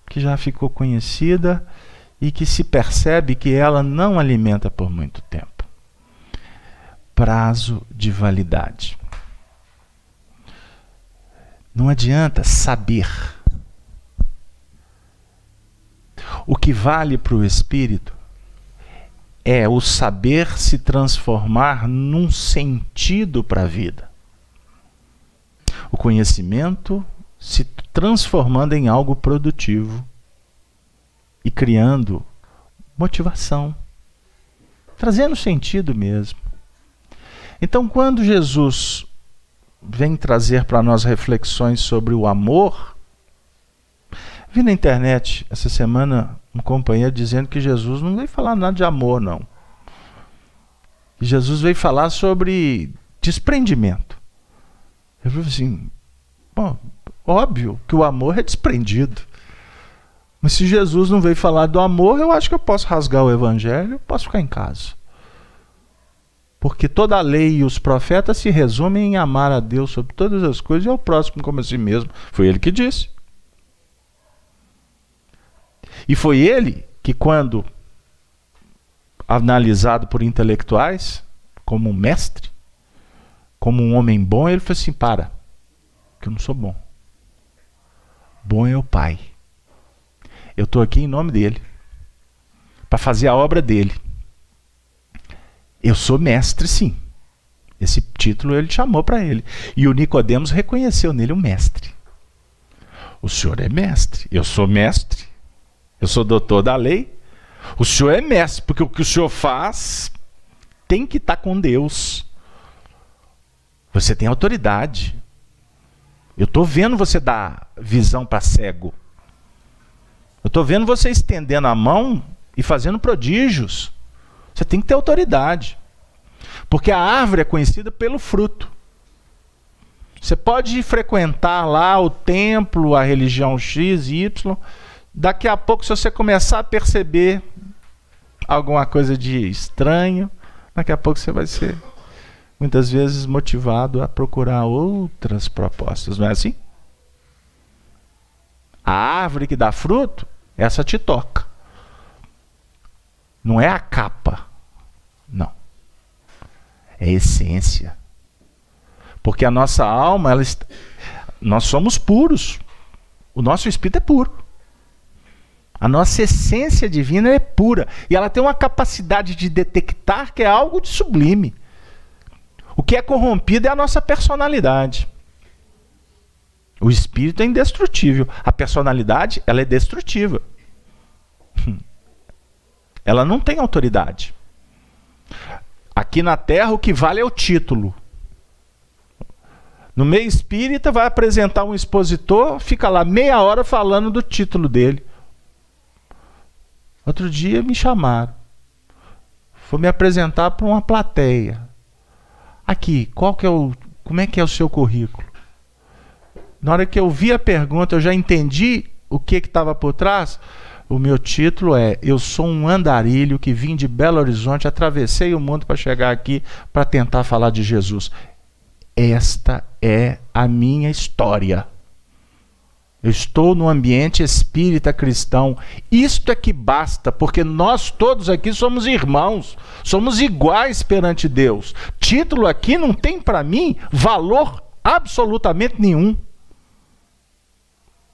que já ficou conhecida e que se percebe que ela não alimenta por muito tempo. Prazo de validade. Não adianta saber. O que vale para o espírito é o saber se transformar num sentido para a vida. O conhecimento se transformando em algo produtivo e criando motivação, trazendo sentido mesmo. Então, quando Jesus vem trazer para nós reflexões sobre o amor, vi na internet essa semana um companheiro dizendo que Jesus não veio falar nada de amor, não. Jesus veio falar sobre desprendimento. Eu falei assim, bom, Óbvio que o amor é desprendido. Mas se Jesus não veio falar do amor, eu acho que eu posso rasgar o evangelho, posso ficar em casa. Porque toda a lei e os profetas se resumem em amar a Deus sobre todas as coisas e ao próximo como a si mesmo. Foi ele que disse. E foi ele que, quando analisado por intelectuais, como um mestre, como um homem bom, ele falou assim: para, que eu não sou bom. Bom é o Pai. Eu estou aqui em nome dele, para fazer a obra dele. Eu sou mestre, sim. Esse título ele chamou para ele. E o Nicodemos reconheceu nele um mestre. O senhor é mestre, eu sou mestre. Eu sou doutor da lei. O senhor é mestre, porque o que o senhor faz tem que estar tá com Deus. Você tem autoridade. Eu estou vendo você dar visão para cego. Eu estou vendo você estendendo a mão e fazendo prodígios. Você tem que ter autoridade. Porque a árvore é conhecida pelo fruto. Você pode frequentar lá o templo, a religião X, Y. Daqui a pouco, se você começar a perceber alguma coisa de estranho, daqui a pouco você vai ser muitas vezes motivado a procurar outras propostas, não é assim? A árvore que dá fruto, essa te toca. Não é a capa. Não. é essência. Porque a nossa alma, ela está... nós somos puros. O nosso espírito é puro. A nossa essência divina é pura. E ela tem uma capacidade de detectar que é algo de sublime. O que é corrompido é a nossa personalidade. O espírito é indestrutível. A personalidade, ela é destrutiva. Ela não tem autoridade. Aqui na Terra, o que vale é o título. No meio espírita, vai apresentar um expositor, fica lá meia hora falando do título dele. Outro dia me chamaram. Foi me apresentar para uma plateia. Aqui, qual que é o, como é que é o seu currículo? Na hora que eu vi a pergunta, eu já entendi o que estava por trás. O meu título é Eu sou um andarilho que vim de Belo Horizonte, atravessei o mundo para chegar aqui para tentar falar de Jesus. Esta é a minha história. Eu estou no ambiente espírita cristão. Isto é que basta, porque nós todos aqui somos irmãos, somos iguais perante Deus. Título aqui não tem para mim valor absolutamente nenhum.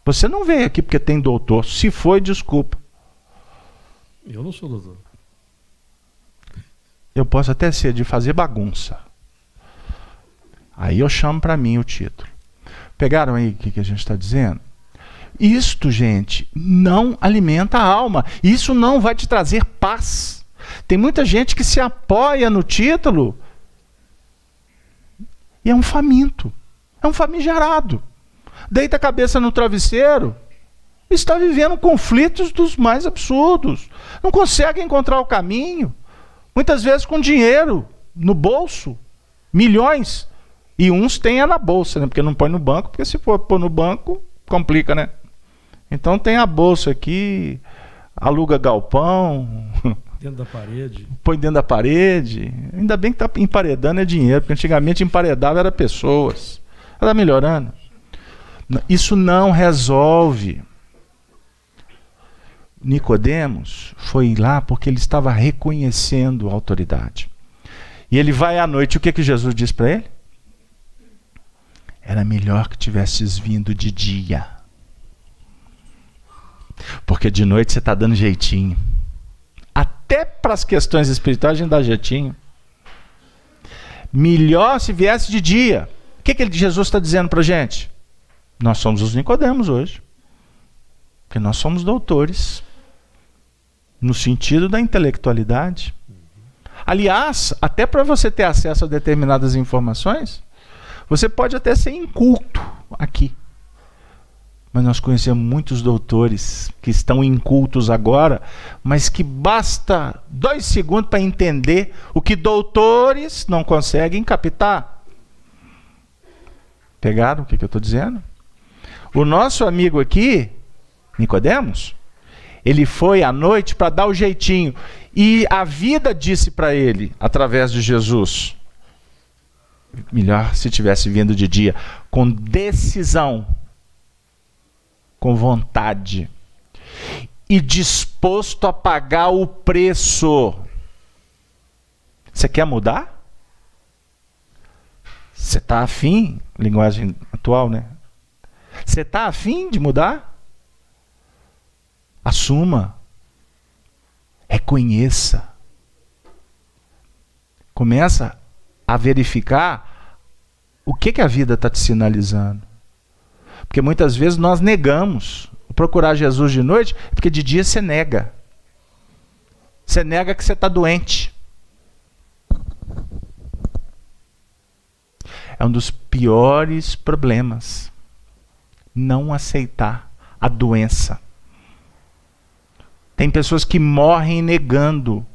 Você não veio aqui porque tem doutor. Se foi, desculpa. Eu não sou doutor. Eu posso até ser de fazer bagunça. Aí eu chamo para mim o título. Pegaram aí o que, que a gente está dizendo? Isto, gente, não alimenta a alma. Isso não vai te trazer paz. Tem muita gente que se apoia no título e é um faminto, é um famigerado deita a cabeça no travesseiro, está vivendo conflitos dos mais absurdos. Não consegue encontrar o caminho. Muitas vezes com dinheiro no bolso, milhões. E uns têm é na bolsa, né? Porque não põe no banco, porque se for pôr no banco, complica, né? Então tem a bolsa aqui, aluga galpão. Dentro da parede. Põe dentro da parede. Ainda bem que está emparedando é dinheiro, porque antigamente emparedava era pessoas. Está melhorando. Isso não resolve. Nicodemos foi lá porque ele estava reconhecendo a autoridade. E ele vai à noite, o que que Jesus diz para ele? Era melhor que tivesses vindo de dia. Porque de noite você está dando jeitinho. Até para as questões espirituais a gente dá jeitinho. Melhor se viesse de dia. O que, que Jesus está dizendo para a gente? Nós somos os Nicodemos hoje. Porque nós somos doutores. No sentido da intelectualidade. Aliás, até para você ter acesso a determinadas informações, você pode até ser inculto aqui. Mas nós conhecemos muitos doutores que estão incultos agora, mas que basta dois segundos para entender o que doutores não conseguem captar. Pegaram o que, que eu estou dizendo? O nosso amigo aqui, Nicodemos, ele foi à noite para dar o jeitinho e a vida disse para ele através de Jesus: melhor se tivesse vindo de dia, com decisão, com vontade e disposto a pagar o preço. Você quer mudar? Você está afim, linguagem atual, né? Você está afim de mudar? Assuma. Reconheça. Começa a verificar o que, que a vida está te sinalizando. Porque muitas vezes nós negamos. Procurar Jesus de noite, porque de dia você nega. Você nega que você está doente. É um dos piores problemas não aceitar a doença. Tem pessoas que morrem negando.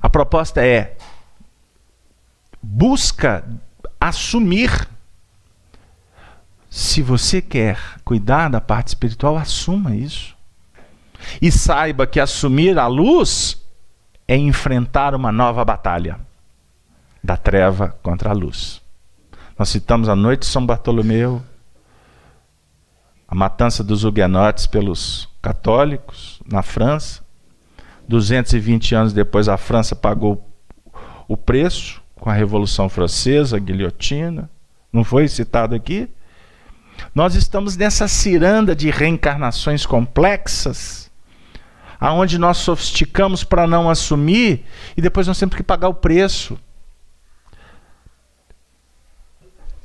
A proposta é busca assumir. Se você quer cuidar da parte espiritual, assuma isso. E saiba que assumir a luz é enfrentar uma nova batalha da treva contra a luz. Nós citamos a noite de São Bartolomeu, a matança dos huguenotes pelos católicos na França. 220 anos depois, a França pagou o preço com a Revolução Francesa, a guilhotina, não foi citado aqui? Nós estamos nessa ciranda de reencarnações complexas, aonde nós sofisticamos para não assumir e depois nós temos que pagar o preço.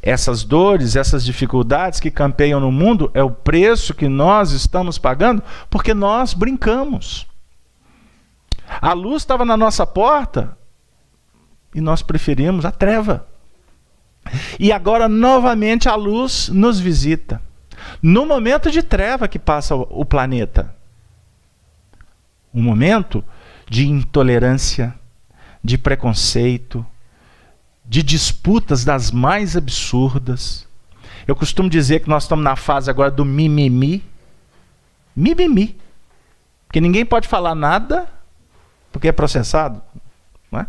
Essas dores, essas dificuldades que campeiam no mundo é o preço que nós estamos pagando porque nós brincamos. A luz estava na nossa porta e nós preferimos a treva. E agora, novamente, a luz nos visita. No momento de treva que passa o planeta. Um momento de intolerância, de preconceito, de disputas das mais absurdas. Eu costumo dizer que nós estamos na fase agora do mimimi. Mimimi. Porque ninguém pode falar nada porque é processado. É?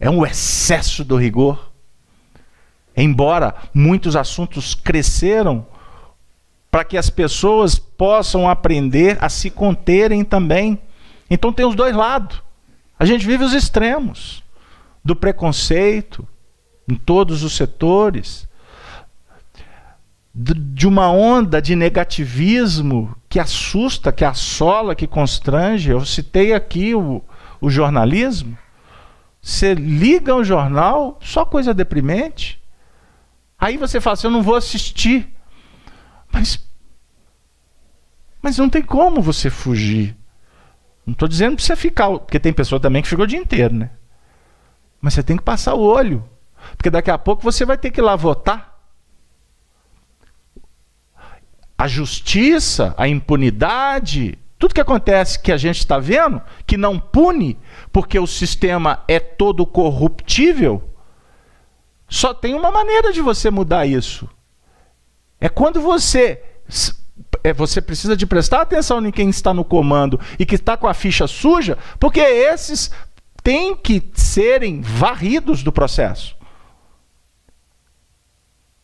é um excesso do rigor. Embora muitos assuntos cresceram para que as pessoas possam aprender a se conterem também. Então tem os dois lados. A gente vive os extremos do preconceito em todos os setores, de uma onda de negativismo que assusta, que assola, que constrange. Eu citei aqui o, o jornalismo. Você liga o jornal, só coisa deprimente. Aí você fala assim: eu não vou assistir. Mas, mas não tem como você fugir. Não estou dizendo para você ficar, porque tem pessoa também que fica o dia inteiro, né? Mas você tem que passar o olho. Porque daqui a pouco você vai ter que ir lá votar. A justiça, a impunidade, tudo que acontece que a gente está vendo, que não pune, porque o sistema é todo corruptível, só tem uma maneira de você mudar isso. É quando você é, você precisa de prestar atenção em quem está no comando e que está com a ficha suja, porque esses têm que serem varridos do processo.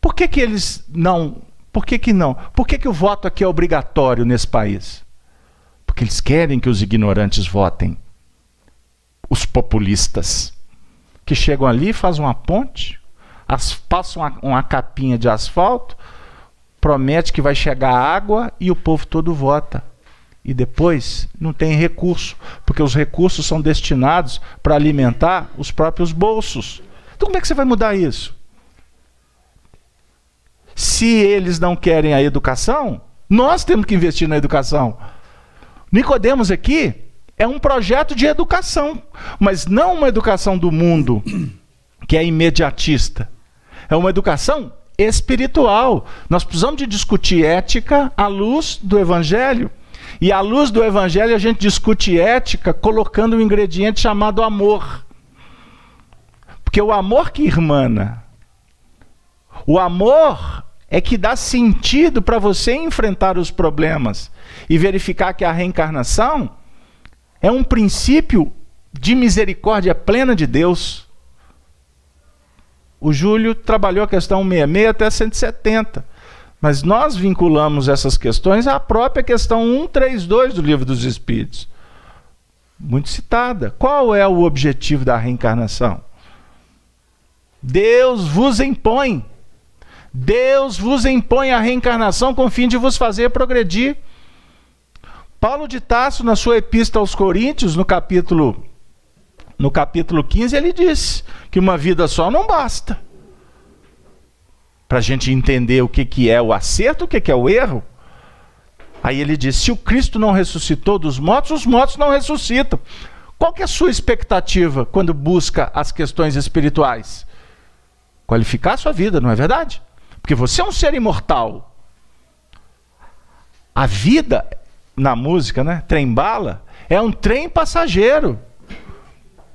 Por que, que eles não? Por que, que não? Por que, que o voto aqui é obrigatório nesse país? Porque eles querem que os ignorantes votem. Os populistas. Que chegam ali, fazem uma ponte, as, passam uma, uma capinha de asfalto, promete que vai chegar água e o povo todo vota. E depois não tem recurso, porque os recursos são destinados para alimentar os próprios bolsos. Então como é que você vai mudar isso? Se eles não querem a educação, nós temos que investir na educação. Nicodemos aqui é um projeto de educação, mas não uma educação do mundo que é imediatista. É uma educação espiritual. Nós precisamos de discutir ética à luz do evangelho. E à luz do evangelho a gente discute ética colocando um ingrediente chamado amor. Porque o amor que irmana, o amor é que dá sentido para você enfrentar os problemas e verificar que a reencarnação é um princípio de misericórdia plena de Deus. O Júlio trabalhou a questão 66 até 170. Mas nós vinculamos essas questões à própria questão 132 do Livro dos Espíritos. Muito citada. Qual é o objetivo da reencarnação? Deus vos impõe. Deus vos impõe a reencarnação com o fim de vos fazer progredir. Paulo de Tasso, na sua epístola aos Coríntios, no capítulo no capítulo 15, ele diz que uma vida só não basta. Para a gente entender o que, que é o acerto, o que, que é o erro. Aí ele diz: se o Cristo não ressuscitou dos mortos, os mortos não ressuscitam. Qual que é a sua expectativa quando busca as questões espirituais? Qualificar a sua vida, não é verdade? Porque você é um ser imortal. A vida na música, né? Trem bala, é um trem passageiro.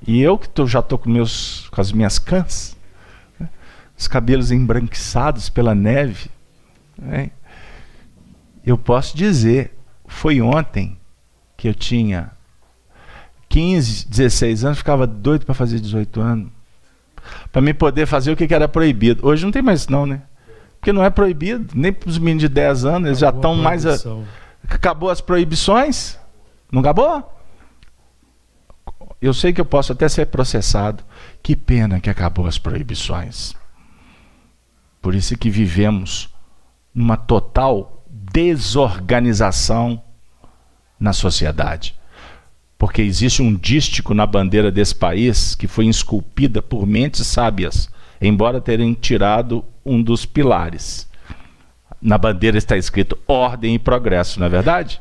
E eu que tô, já estou com, meus, com as minhas cãs, né? os cabelos embranquiçados pela neve, né? eu posso dizer, foi ontem que eu tinha 15, 16 anos, ficava doido para fazer 18 anos, para me poder fazer o que, era proibido. Hoje não tem mais não, né? Porque não é proibido, nem para os meninos de 10 anos, eles acabou já estão mais. A... Acabou as proibições? Não acabou? Eu sei que eu posso até ser processado. Que pena que acabou as proibições. Por isso que vivemos numa total desorganização na sociedade. Porque existe um dístico na bandeira desse país que foi esculpida por mentes sábias, embora terem tirado um dos pilares. Na bandeira está escrito ordem e progresso, não é verdade?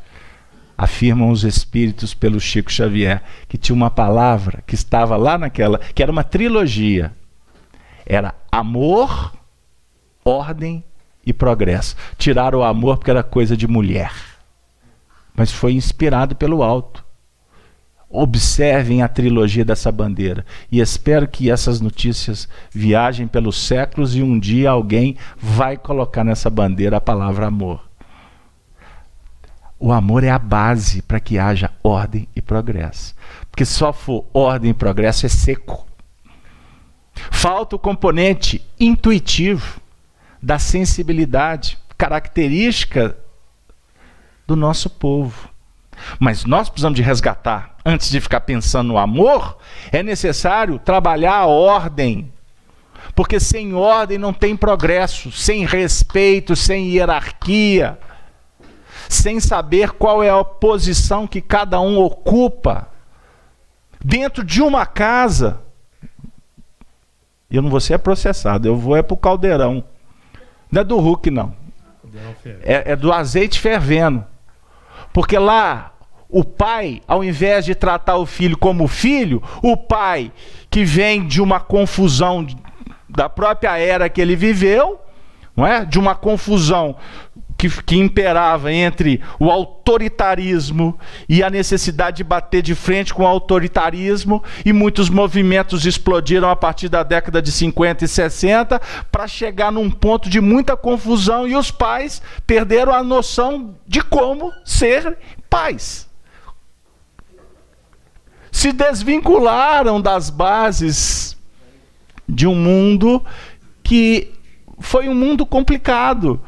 Afirmam os espíritos pelo Chico Xavier que tinha uma palavra que estava lá naquela, que era uma trilogia. Era amor, ordem e progresso. Tiraram o amor porque era coisa de mulher. Mas foi inspirado pelo alto observem a trilogia dessa bandeira e espero que essas notícias viajem pelos séculos e um dia alguém vai colocar nessa bandeira a palavra amor. O amor é a base para que haja ordem e progresso. Porque só for ordem e progresso é seco. Falta o componente intuitivo da sensibilidade, característica do nosso povo. Mas nós precisamos de resgatar, antes de ficar pensando no amor, é necessário trabalhar a ordem. Porque sem ordem não tem progresso, sem respeito, sem hierarquia, sem saber qual é a posição que cada um ocupa dentro de uma casa. Eu não vou ser processado, eu vou é para o caldeirão. Não é do Hulk, não. É, é do azeite fervendo. Porque lá o pai, ao invés de tratar o filho como filho, o pai que vem de uma confusão da própria era que ele viveu, não é? De uma confusão que, que, imperava entre o autoritarismo e a necessidade de bater de frente com o autoritarismo, e muitos movimentos explodiram a partir da década de 50 e 60 para chegar num ponto de muita confusão e os pais perderam a noção de como ser pais. Se desvincularam das bases de um mundo que foi um mundo complicado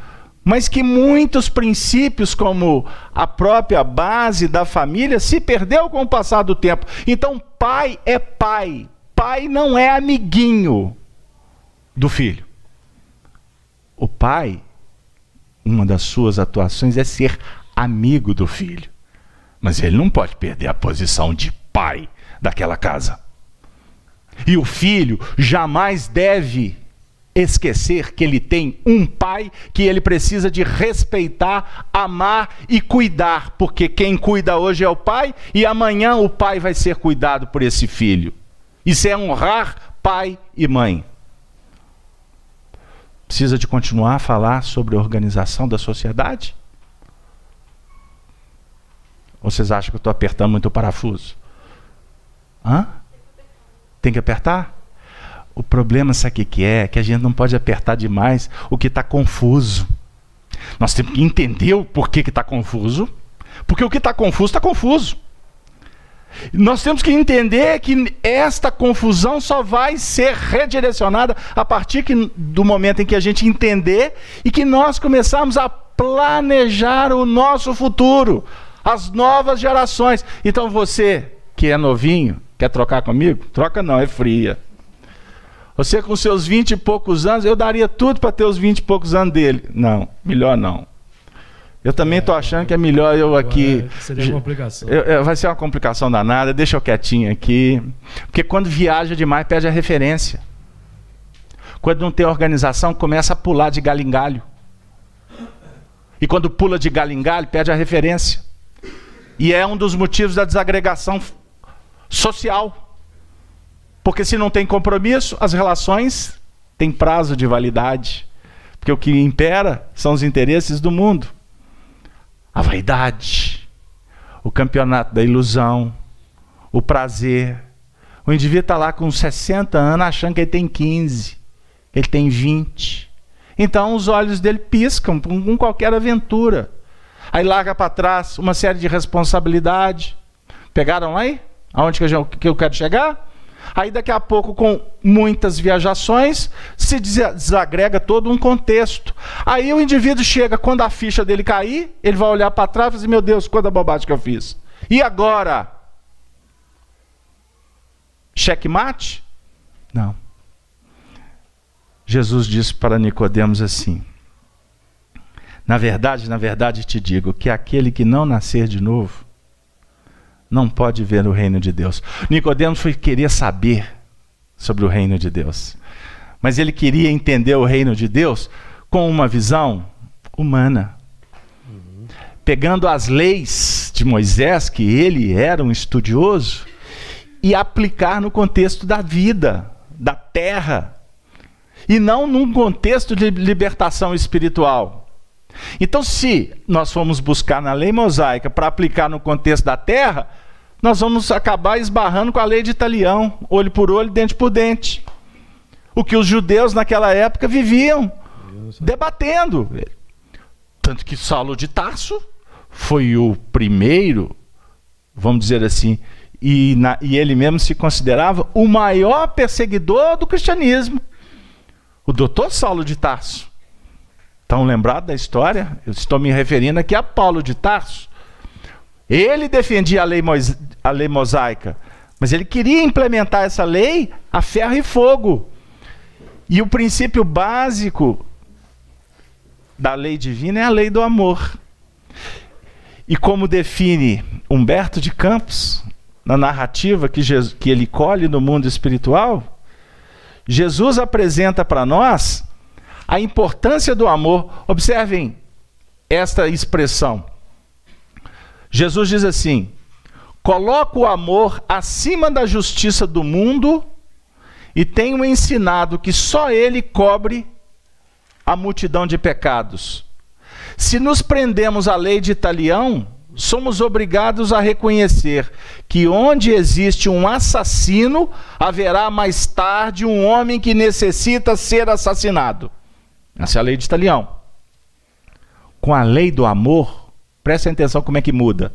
mas que muitos princípios, como a própria base da família, se perdeu com o passar do tempo. Então, pai é pai. Pai não é amiguinho do filho. O pai, uma das suas atuações é ser amigo do filho. Mas ele não pode perder a posição de pai daquela casa. E o filho jamais deve esquecer que ele tem um pai que ele precisa de respeitar, amar e cuidar, porque quem cuida hoje é o pai e amanhã o pai vai ser cuidado por esse filho. Isso é honrar pai e mãe. Precisa de continuar a falar sobre a organização da sociedade? Ou vocês acham que eu estou apertando muito o parafuso? Hã? Tem que apertar? O problema, sabe o que é? Que a gente não pode apertar demais o que está confuso. Nós temos que entender o porquê que está confuso, porque o que está confuso está confuso. Nós temos que entender que esta confusão só vai ser redirecionada a partir que, do momento em que a gente entender e que nós começarmos a planejar o nosso futuro, as novas gerações. Então você que é novinho, quer trocar comigo? Troca não, é fria. Você com seus vinte e poucos anos, eu daria tudo para ter os vinte e poucos anos dele. Não, melhor não. Eu também estou achando que é melhor eu aqui. Seria uma complicação. Eu, eu, vai ser uma complicação danada, deixa eu quietinho aqui. Porque quando viaja demais, perde a referência. Quando não tem organização, começa a pular de galho em galho. E quando pula de galho em galho, perde a referência. E é um dos motivos da desagregação social. Porque se não tem compromisso, as relações têm prazo de validade. Porque o que impera são os interesses do mundo. A vaidade, o campeonato da ilusão, o prazer. O indivíduo está lá com 60 anos achando que ele tem 15, que ele tem 20. Então os olhos dele piscam com qualquer aventura. Aí larga para trás uma série de responsabilidade. Pegaram aí? Aonde que eu quero chegar? Aí daqui a pouco, com muitas viajações, se desagrega todo um contexto. Aí o indivíduo chega, quando a ficha dele cair, ele vai olhar para trás e dizer, meu Deus, quanta bobagem que eu fiz. E agora? Checkmate? Não. Jesus disse para Nicodemos assim: Na verdade, na verdade te digo que aquele que não nascer de novo não pode ver o reino de Deus. Nicodemos foi querer saber sobre o reino de Deus. Mas ele queria entender o reino de Deus com uma visão humana. Pegando as leis de Moisés, que ele era um estudioso, e aplicar no contexto da vida, da terra, e não num contexto de libertação espiritual. Então, se nós formos buscar na lei mosaica para aplicar no contexto da terra, nós vamos acabar esbarrando com a lei de Italião, olho por olho, dente por dente. O que os judeus naquela época viviam debatendo. Tanto que Saulo de Tarso foi o primeiro, vamos dizer assim, e, na, e ele mesmo se considerava o maior perseguidor do cristianismo. O doutor Saulo de Tarso. Estão lembrados da história? Eu estou me referindo aqui a Paulo de Tarso. Ele defendia a lei, a lei mosaica, mas ele queria implementar essa lei a ferro e fogo. E o princípio básico da lei divina é a lei do amor. E como define Humberto de Campos, na narrativa que, Jesus, que ele colhe no mundo espiritual, Jesus apresenta para nós a importância do amor. Observem esta expressão. Jesus diz assim: coloco o amor acima da justiça do mundo e tenho ensinado que só ele cobre a multidão de pecados. Se nos prendemos à lei de Italião, somos obrigados a reconhecer que onde existe um assassino, haverá mais tarde um homem que necessita ser assassinado. Essa é a lei de Italião. Com a lei do amor, presta atenção como é que muda.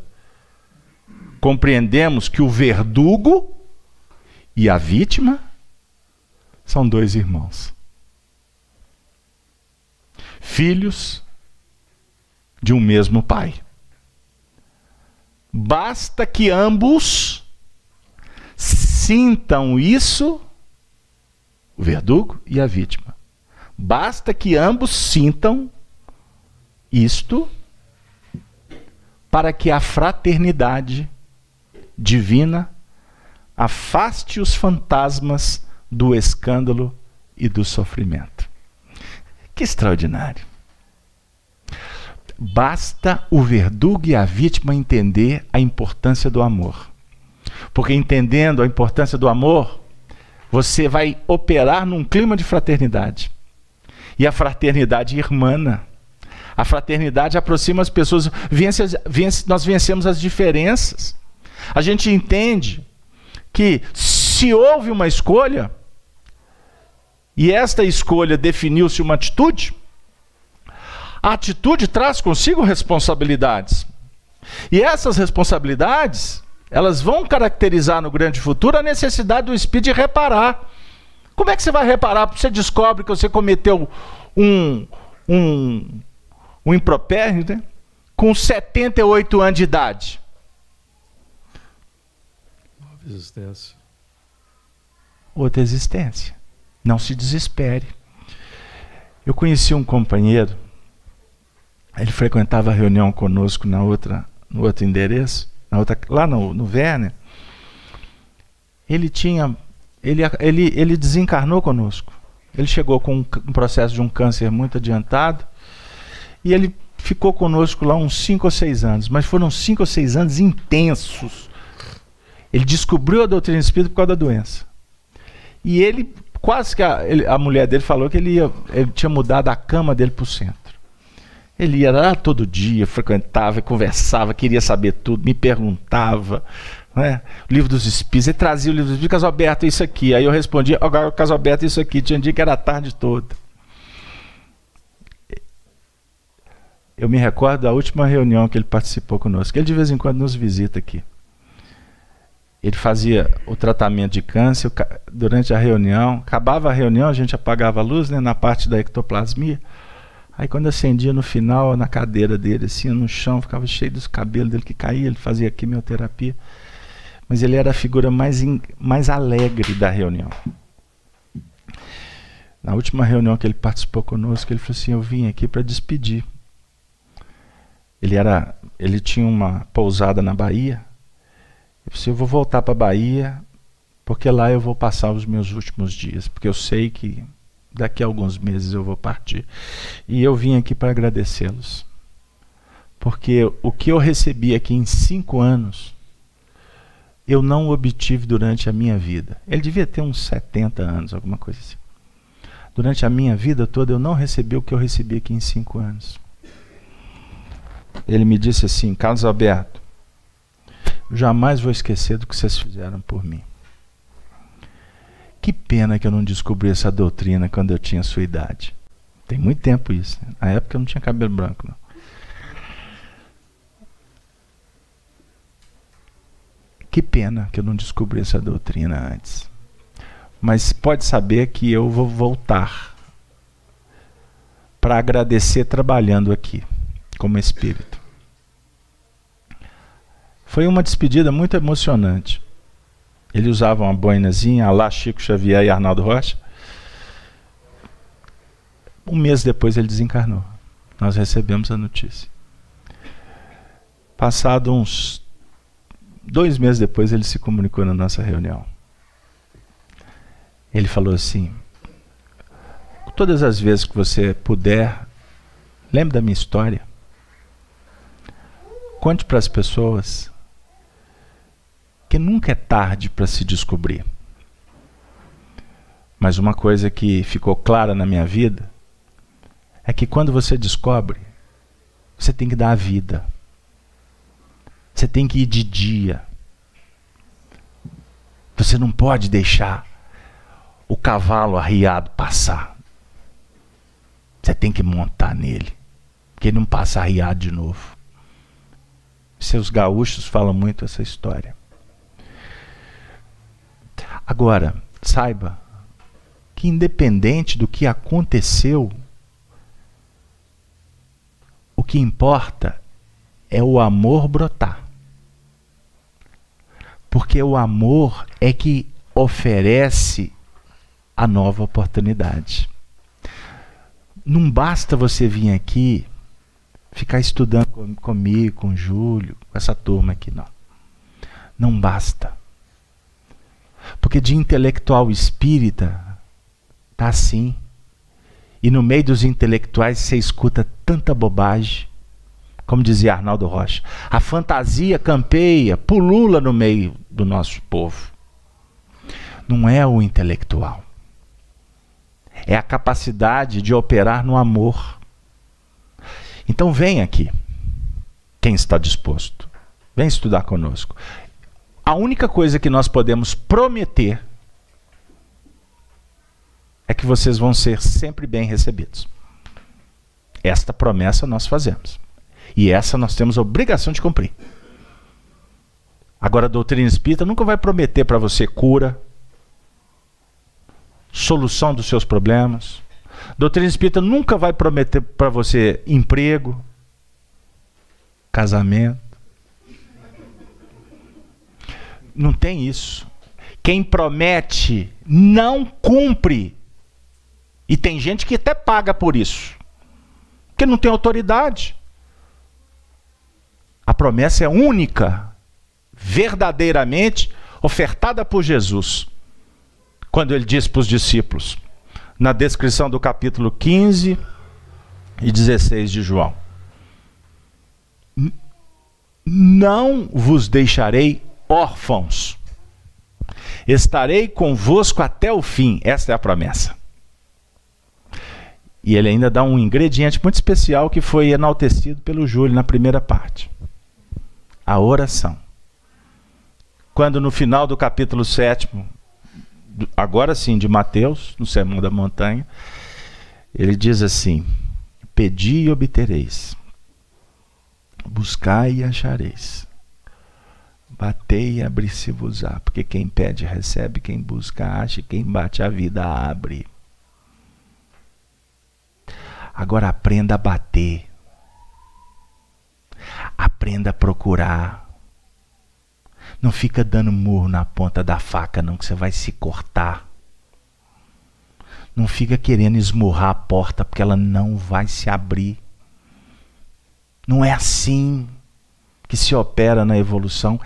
Compreendemos que o verdugo e a vítima são dois irmãos. Filhos de um mesmo pai. Basta que ambos sintam isso, o verdugo e a vítima. Basta que ambos sintam isto para que a fraternidade divina afaste os fantasmas do escândalo e do sofrimento. Que extraordinário! Basta o verdugo e a vítima entender a importância do amor. Porque entendendo a importância do amor, você vai operar num clima de fraternidade. E a fraternidade irmana. A fraternidade aproxima as pessoas. Vence, vence, nós vencemos as diferenças. A gente entende que se houve uma escolha, e esta escolha definiu-se uma atitude, a atitude traz consigo responsabilidades. E essas responsabilidades, elas vão caracterizar no grande futuro a necessidade do espírito de reparar. Como é que você vai reparar? Você descobre que você cometeu um, um, um impropério né? com 78 anos de idade. Nova existência. Outra existência. Não se desespere. Eu conheci um companheiro ele frequentava a reunião conosco na outra, no outro endereço, na outra, lá no, no Werner. Ele tinha, ele, ele, ele desencarnou conosco. Ele chegou com um, processo de um câncer muito adiantado e ele ficou conosco lá uns 5 ou 6 anos, mas foram 5 ou 6 anos intensos. Ele descobriu a doutrina espírita por causa da doença. E ele, quase que a, ele, a mulher dele falou que ele, ia, ele tinha mudado a cama dele para o centro. Ele ia lá todo dia, frequentava, conversava, queria saber tudo, me perguntava. Né? O livro dos Espíritos, ele trazia o livro dos Espíritos, caso aberto, isso aqui. Aí eu respondia, agora o caso aberto, isso aqui. Tinha dia que era a tarde toda. Eu me recordo da última reunião que ele participou conosco. Ele de vez em quando nos visita aqui. Ele fazia o tratamento de câncer durante a reunião. Acabava a reunião, a gente apagava a luz né, na parte da ectoplasmia. Aí quando acendia no final, na cadeira dele, assim, no chão, ficava cheio dos cabelos dele que caía, ele fazia quimioterapia. Mas ele era a figura mais, in, mais alegre da reunião. Na última reunião que ele participou conosco, ele falou assim: Eu vim aqui para despedir. Ele era, ele tinha uma pousada na Bahia. Eu disse: Eu vou voltar para a Bahia, porque lá eu vou passar os meus últimos dias, porque eu sei que daqui a alguns meses eu vou partir. E eu vim aqui para agradecê-los, porque o que eu recebi aqui em cinco anos eu não obtive durante a minha vida. Ele devia ter uns 70 anos, alguma coisa assim. Durante a minha vida toda, eu não recebi o que eu recebi aqui em cinco anos. Ele me disse assim: Carlos Alberto, jamais vou esquecer do que vocês fizeram por mim. Que pena que eu não descobri essa doutrina quando eu tinha sua idade. Tem muito tempo isso. Né? Na época eu não tinha cabelo branco, não. Que pena que eu não descobri essa doutrina antes. Mas pode saber que eu vou voltar para agradecer trabalhando aqui como espírito. Foi uma despedida muito emocionante. Ele usava uma boinazinha lá Chico Xavier e Arnaldo Rocha. Um mês depois ele desencarnou. Nós recebemos a notícia. Passado uns Dois meses depois ele se comunicou na nossa reunião. Ele falou assim: Todas as vezes que você puder, lembre da minha história. Conte para as pessoas que nunca é tarde para se descobrir. Mas uma coisa que ficou clara na minha vida é que quando você descobre, você tem que dar a vida. Você tem que ir de dia. Você não pode deixar o cavalo arriado passar. Você tem que montar nele, porque ele não passa arriado de novo. Seus gaúchos falam muito essa história. Agora, saiba que independente do que aconteceu, o que importa é o amor brotar. Porque o amor é que oferece a nova oportunidade. Não basta você vir aqui ficar estudando comigo, com o Júlio, com essa turma aqui, não. Não basta. Porque de intelectual espírita tá assim. E no meio dos intelectuais você escuta tanta bobagem como dizia Arnaldo Rocha. A fantasia campeia, pulula no meio do nosso povo. Não é o intelectual. É a capacidade de operar no amor. Então vem aqui, quem está disposto. Vem estudar conosco. A única coisa que nós podemos prometer é que vocês vão ser sempre bem recebidos. Esta promessa nós fazemos. E essa nós temos a obrigação de cumprir. Agora, a doutrina espírita nunca vai prometer para você cura, solução dos seus problemas. A doutrina espírita nunca vai prometer para você emprego, casamento. Não tem isso. Quem promete não cumpre. E tem gente que até paga por isso. Porque não tem autoridade. A promessa é única, verdadeiramente ofertada por Jesus. Quando ele diz para os discípulos, na descrição do capítulo 15 e 16 de João: Não vos deixarei órfãos, estarei convosco até o fim. Esta é a promessa. E ele ainda dá um ingrediente muito especial que foi enaltecido pelo Júlio na primeira parte a oração. Quando no final do capítulo 7, agora sim de Mateus, no Sermão da Montanha, ele diz assim: Pedi e obtereis, buscai e achareis, batei e abri-se-vos-á, porque quem pede recebe, quem busca acha, quem bate a vida abre. Agora aprenda a bater Aprenda a procurar. Não fica dando murro na ponta da faca, não, que você vai se cortar. Não fica querendo esmurrar a porta, porque ela não vai se abrir. Não é assim que se opera na evolução.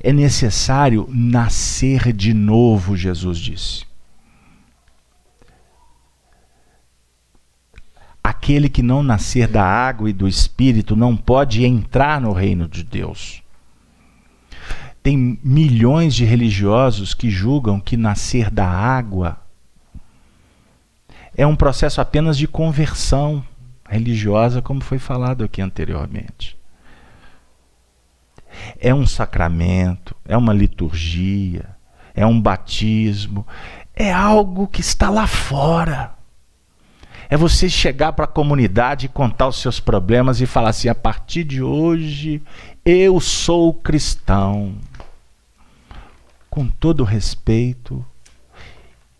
É necessário nascer de novo, Jesus disse. Aquele que não nascer da água e do espírito não pode entrar no reino de Deus. Tem milhões de religiosos que julgam que nascer da água é um processo apenas de conversão religiosa, como foi falado aqui anteriormente. É um sacramento, é uma liturgia, é um batismo, é algo que está lá fora. É você chegar para a comunidade contar os seus problemas e falar assim: a partir de hoje eu sou cristão com todo respeito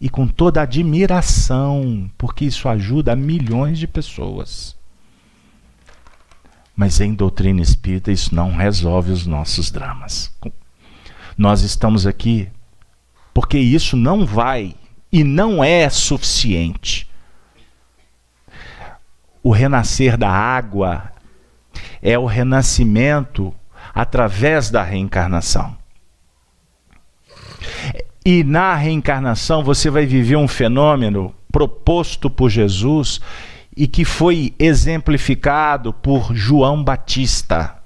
e com toda admiração, porque isso ajuda milhões de pessoas. Mas em doutrina espírita isso não resolve os nossos dramas. Nós estamos aqui porque isso não vai e não é suficiente. O renascer da água é o renascimento através da reencarnação. E na reencarnação você vai viver um fenômeno proposto por Jesus e que foi exemplificado por João Batista,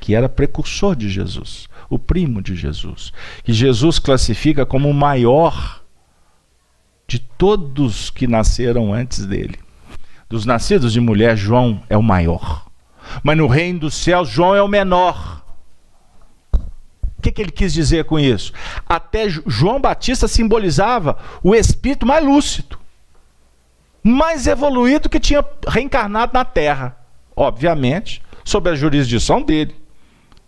que era precursor de Jesus, o primo de Jesus, que Jesus classifica como o maior de todos que nasceram antes dele. Dos nascidos de mulher, João é o maior. Mas no reino dos céus, João é o menor que, que ele quis dizer com isso? Até João Batista simbolizava o espírito mais lúcido, mais evoluído que tinha reencarnado na terra. Obviamente, sob a jurisdição dele.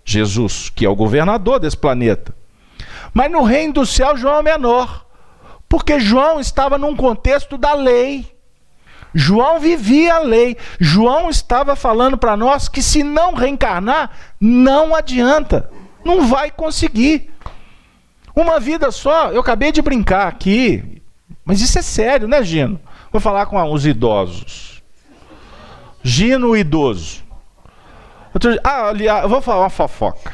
Jesus, que é o governador desse planeta. Mas no reino do céu, João é menor. Porque João estava num contexto da lei. João vivia a lei. João estava falando para nós que se não reencarnar, não adianta não vai conseguir. Uma vida só, eu acabei de brincar aqui, mas isso é sério, né, Gino? Vou falar com os idosos. Gino, idoso. Outro, ah, aliás, eu vou falar uma fofoca.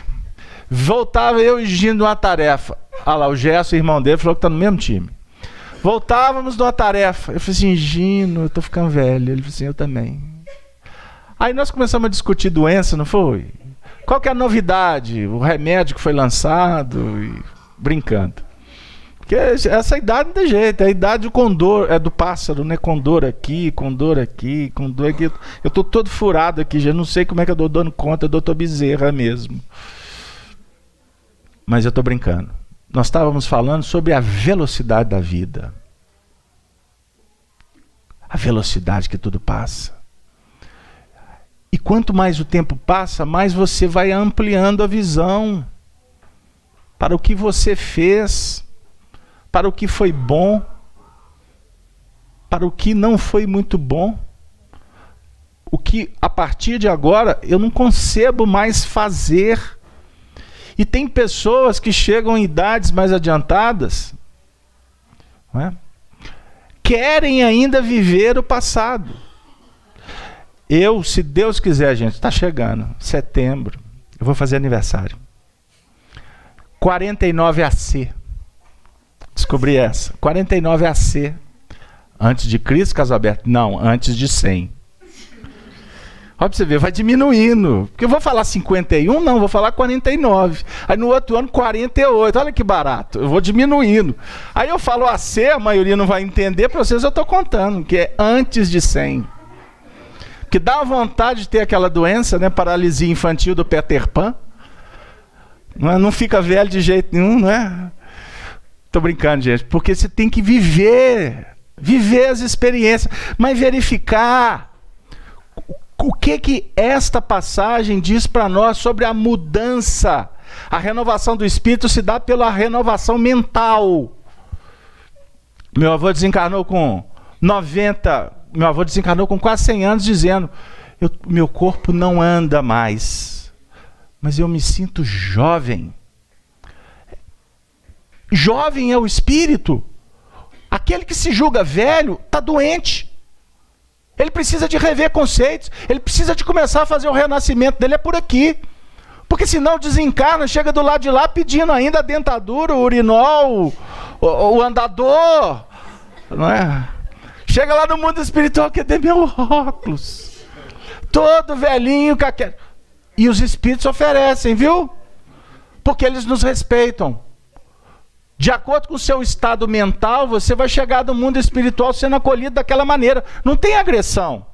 Voltava eu e Gino numa tarefa. Ah lá, o Gerson, irmão dele, falou que tá no mesmo time. Voltávamos numa tarefa. Eu falei assim, Gino, eu tô ficando velho. Ele falou assim, eu também. Aí nós começamos a discutir doença, não foi? Qual que é a novidade? O remédio que foi lançado e brincando. Porque essa idade não tem jeito, é a idade do condor, é do pássaro, né? Condor aqui, condor aqui, condor aqui. Eu tô todo furado aqui, já não sei como é que eu tô dando conta, doutor Bezerra mesmo. Mas eu tô brincando. Nós estávamos falando sobre a velocidade da vida. A velocidade que tudo passa. E quanto mais o tempo passa, mais você vai ampliando a visão para o que você fez, para o que foi bom, para o que não foi muito bom. O que a partir de agora eu não concebo mais fazer. E tem pessoas que chegam em idades mais adiantadas, é? querem ainda viver o passado. Eu, se Deus quiser, gente, está chegando, setembro, eu vou fazer aniversário. 49 AC. Descobri essa. 49 AC. Antes de Cristo, Casalberto? Não, antes de 100. Olha pra você ver, vai diminuindo. Porque eu vou falar 51, não, vou falar 49. Aí no outro ano, 48. Olha que barato. Eu vou diminuindo. Aí eu falo AC, a maioria não vai entender, para vocês eu estou contando, que é antes de 100 que dá vontade de ter aquela doença, né? Paralisia infantil do Peter Pan. Não, é? não fica velho de jeito nenhum, não é? Tô brincando, gente. Porque você tem que viver, viver as experiências, mas verificar o que que esta passagem diz para nós sobre a mudança. A renovação do espírito se dá pela renovação mental. Meu avô desencarnou com 90 meu avô desencarnou com quase 100 anos, dizendo: meu corpo não anda mais, mas eu me sinto jovem. jovem é o espírito. Aquele que se julga velho está doente. Ele precisa de rever conceitos. Ele precisa de começar a fazer o renascimento dele é por aqui. Porque senão desencarna, chega do lado de lá pedindo ainda a dentadura, o urinol, o, o andador. Não é? Chega lá no mundo espiritual, cadê meu óculos? Todo velhinho, caquete. E os espíritos oferecem, viu? Porque eles nos respeitam. De acordo com o seu estado mental, você vai chegar do mundo espiritual sendo acolhido daquela maneira. Não tem agressão.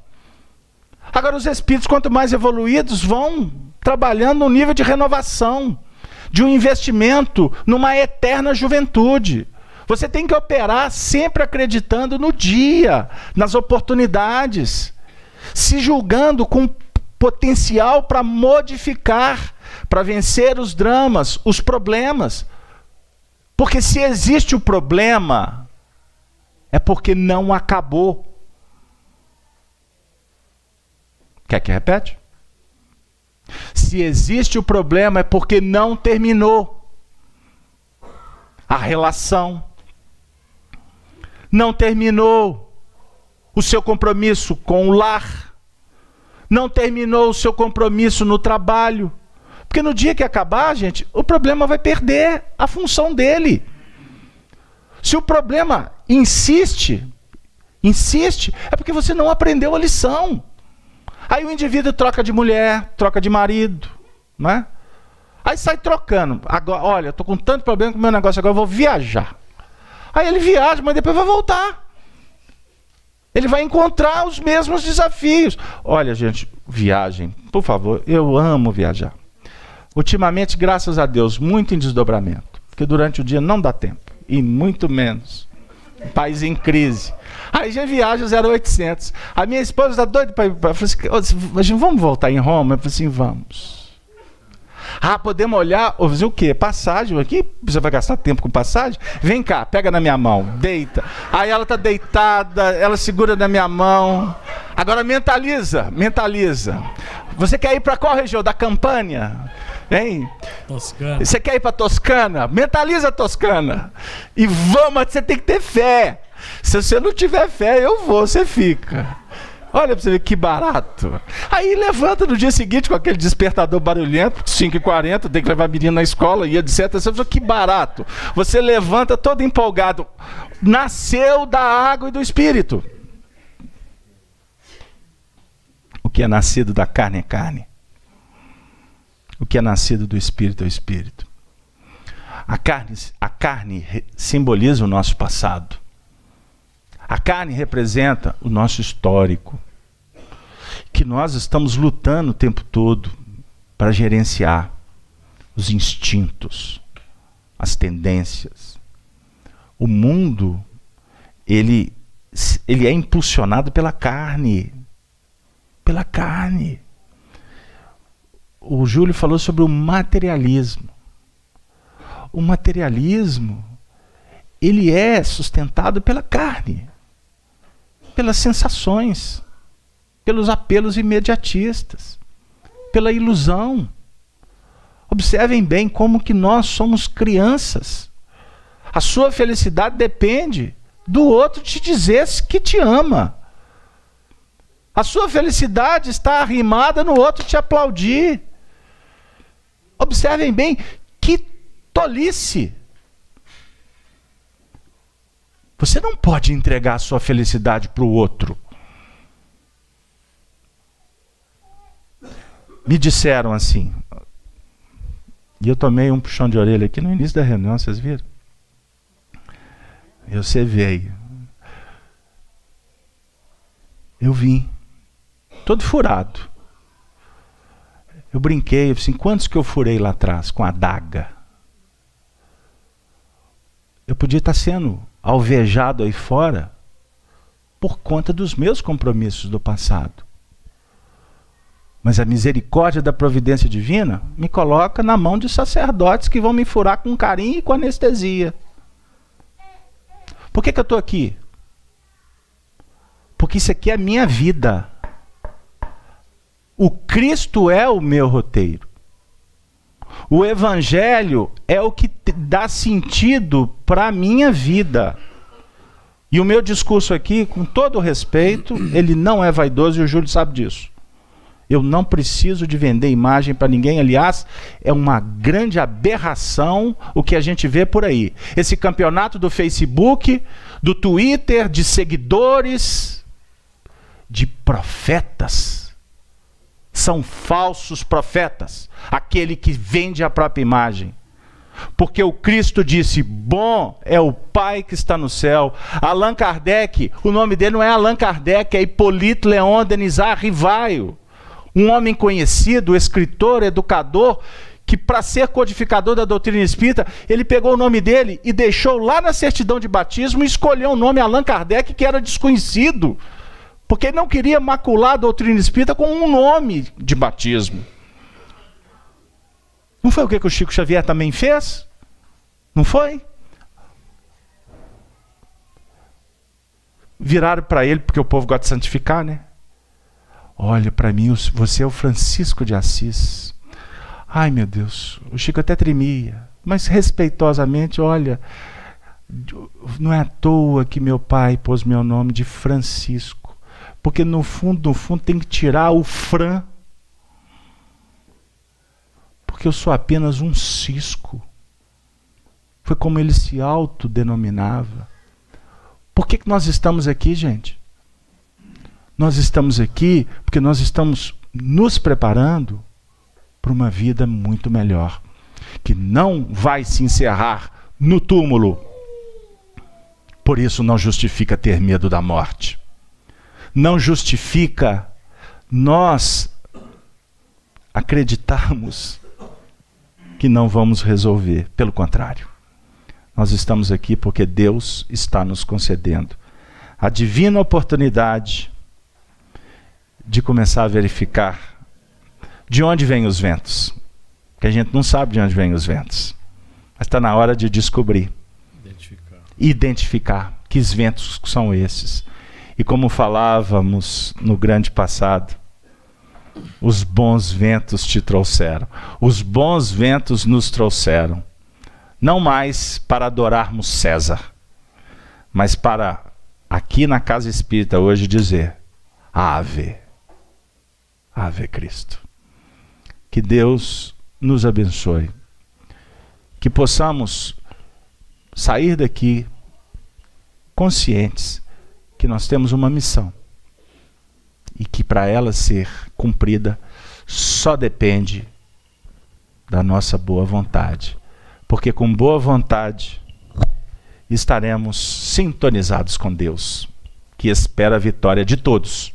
Agora, os espíritos, quanto mais evoluídos, vão trabalhando no nível de renovação, de um investimento numa eterna juventude. Você tem que operar sempre acreditando no dia, nas oportunidades, se julgando com potencial para modificar, para vencer os dramas, os problemas. Porque se existe o problema, é porque não acabou. Quer que repete? Se existe o problema, é porque não terminou a relação. Não terminou o seu compromisso com o lar. Não terminou o seu compromisso no trabalho. Porque no dia que acabar, gente, o problema vai perder a função dele. Se o problema insiste, insiste, é porque você não aprendeu a lição. Aí o indivíduo troca de mulher, troca de marido, né? Aí sai trocando. Agora, olha, tô com tanto problema com o meu negócio agora, eu vou viajar. Aí ele viaja, mas depois vai voltar. Ele vai encontrar os mesmos desafios. Olha, gente, viagem, por favor, eu amo viajar. Ultimamente, graças a Deus, muito em desdobramento. Porque durante o dia não dá tempo. E muito menos. País em crise. Aí já viaja 0800. A minha esposa está doida para ir. Pra, assim, vamos voltar em Roma? Eu falei assim: vamos. Ah, podemos olhar, fazer o quê? Passagem aqui? Você vai gastar tempo com passagem? Vem cá, pega na minha mão, deita. Aí ela está deitada, ela segura na minha mão. Agora mentaliza, mentaliza. Você quer ir para qual região? Da Campânia? Hein? Toscana. Você quer ir para Toscana? Mentaliza a Toscana. E vamos, você tem que ter fé. Se você não tiver fé, eu vou, você fica. Olha pra você ver que barato. Aí levanta no dia seguinte com aquele despertador barulhento, 5h40, tem que levar a menina na escola e etc. Você fala, que barato. Você levanta todo empolgado. Nasceu da água e do espírito. O que é nascido da carne é carne. O que é nascido do espírito é o espírito. A carne, a carne simboliza o nosso passado. A carne representa o nosso histórico, que nós estamos lutando o tempo todo para gerenciar os instintos, as tendências. O mundo ele ele é impulsionado pela carne, pela carne. O Júlio falou sobre o materialismo. O materialismo ele é sustentado pela carne pelas sensações, pelos apelos imediatistas, pela ilusão. Observem bem como que nós somos crianças. A sua felicidade depende do outro te dizer que te ama. A sua felicidade está arrimada no outro te aplaudir. Observem bem que tolice. Você não pode entregar a sua felicidade para o outro. Me disseram assim, e eu tomei um puxão de orelha aqui no início da reunião, vocês viram? Eu veio. Eu vim, todo furado. Eu brinquei, eu assim, quantos que eu furei lá atrás com a daga? Eu podia estar sendo alvejado aí fora por conta dos meus compromissos do passado. Mas a misericórdia da providência divina me coloca na mão de sacerdotes que vão me furar com carinho e com anestesia. Por que, que eu estou aqui? Porque isso aqui é a minha vida. O Cristo é o meu roteiro. O evangelho é o que dá sentido para a minha vida. E o meu discurso aqui, com todo respeito, ele não é vaidoso e o Júlio sabe disso. Eu não preciso de vender imagem para ninguém. Aliás, é uma grande aberração o que a gente vê por aí. Esse campeonato do Facebook, do Twitter, de seguidores, de profetas. São falsos profetas. Aquele que vende a própria imagem. Porque o Cristo disse: Bom é o Pai que está no céu. Allan Kardec, o nome dele não é Allan Kardec, é Hipólito Leon Denisar Rivaio. Um homem conhecido, escritor, educador, que para ser codificador da doutrina espírita, ele pegou o nome dele e deixou lá na certidão de batismo e escolheu o nome Allan Kardec, que era desconhecido. Porque ele não queria macular a doutrina espírita com um nome de batismo. Não foi o que, que o Chico Xavier também fez? Não foi? Viraram para ele, porque o povo gosta de santificar, né? Olha, para mim, você é o Francisco de Assis. Ai, meu Deus, o Chico até tremia, mas respeitosamente, olha, não é à toa que meu pai pôs meu nome de Francisco, porque no fundo, no fundo, tem que tirar o Fran porque eu sou apenas um cisco. Foi como ele se autodenominava. Por que, que nós estamos aqui, gente? Nós estamos aqui porque nós estamos nos preparando para uma vida muito melhor, que não vai se encerrar no túmulo. Por isso não justifica ter medo da morte. Não justifica nós acreditarmos que não vamos resolver. Pelo contrário, nós estamos aqui porque Deus está nos concedendo a divina oportunidade de começar a verificar de onde vêm os ventos. Que a gente não sabe de onde vêm os ventos. Mas está na hora de descobrir. Identificar. Identificar que ventos são esses. E como falávamos no grande passado, os bons ventos te trouxeram. Os bons ventos nos trouxeram. Não mais para adorarmos César, mas para aqui na casa espírita hoje dizer: Ave, Ave Cristo. Que Deus nos abençoe. Que possamos sair daqui conscientes que nós temos uma missão e que para ela ser cumprida só depende da nossa boa vontade. Porque com boa vontade estaremos sintonizados com Deus, que espera a vitória de todos.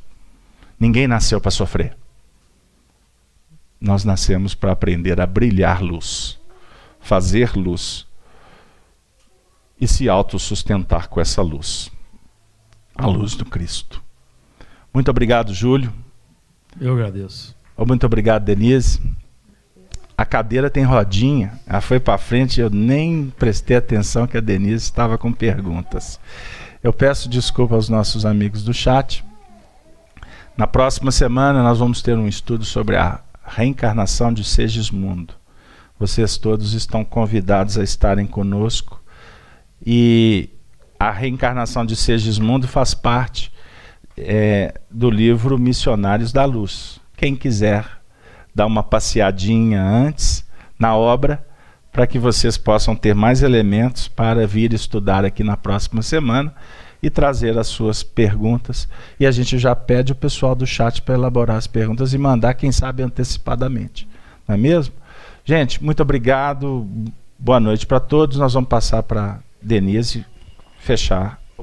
Ninguém nasceu para sofrer. Nós nascemos para aprender a brilhar luz, fazer luz e se autossustentar com essa luz a luz do Cristo. Muito obrigado, Júlio. Eu agradeço. Muito obrigado, Denise. A cadeira tem rodinha. Ela foi para frente, eu nem prestei atenção que a Denise estava com perguntas. Eu peço desculpa aos nossos amigos do chat. Na próxima semana nós vamos ter um estudo sobre a reencarnação de Segismundo. Vocês todos estão convidados a estarem conosco. E a reencarnação de Segismundo faz parte é, do livro Missionários da Luz. Quem quiser dar uma passeadinha antes na obra, para que vocês possam ter mais elementos para vir estudar aqui na próxima semana e trazer as suas perguntas. E a gente já pede o pessoal do chat para elaborar as perguntas e mandar, quem sabe, antecipadamente. Não é mesmo? Gente, muito obrigado. Boa noite para todos. Nós vamos passar para Denise fechar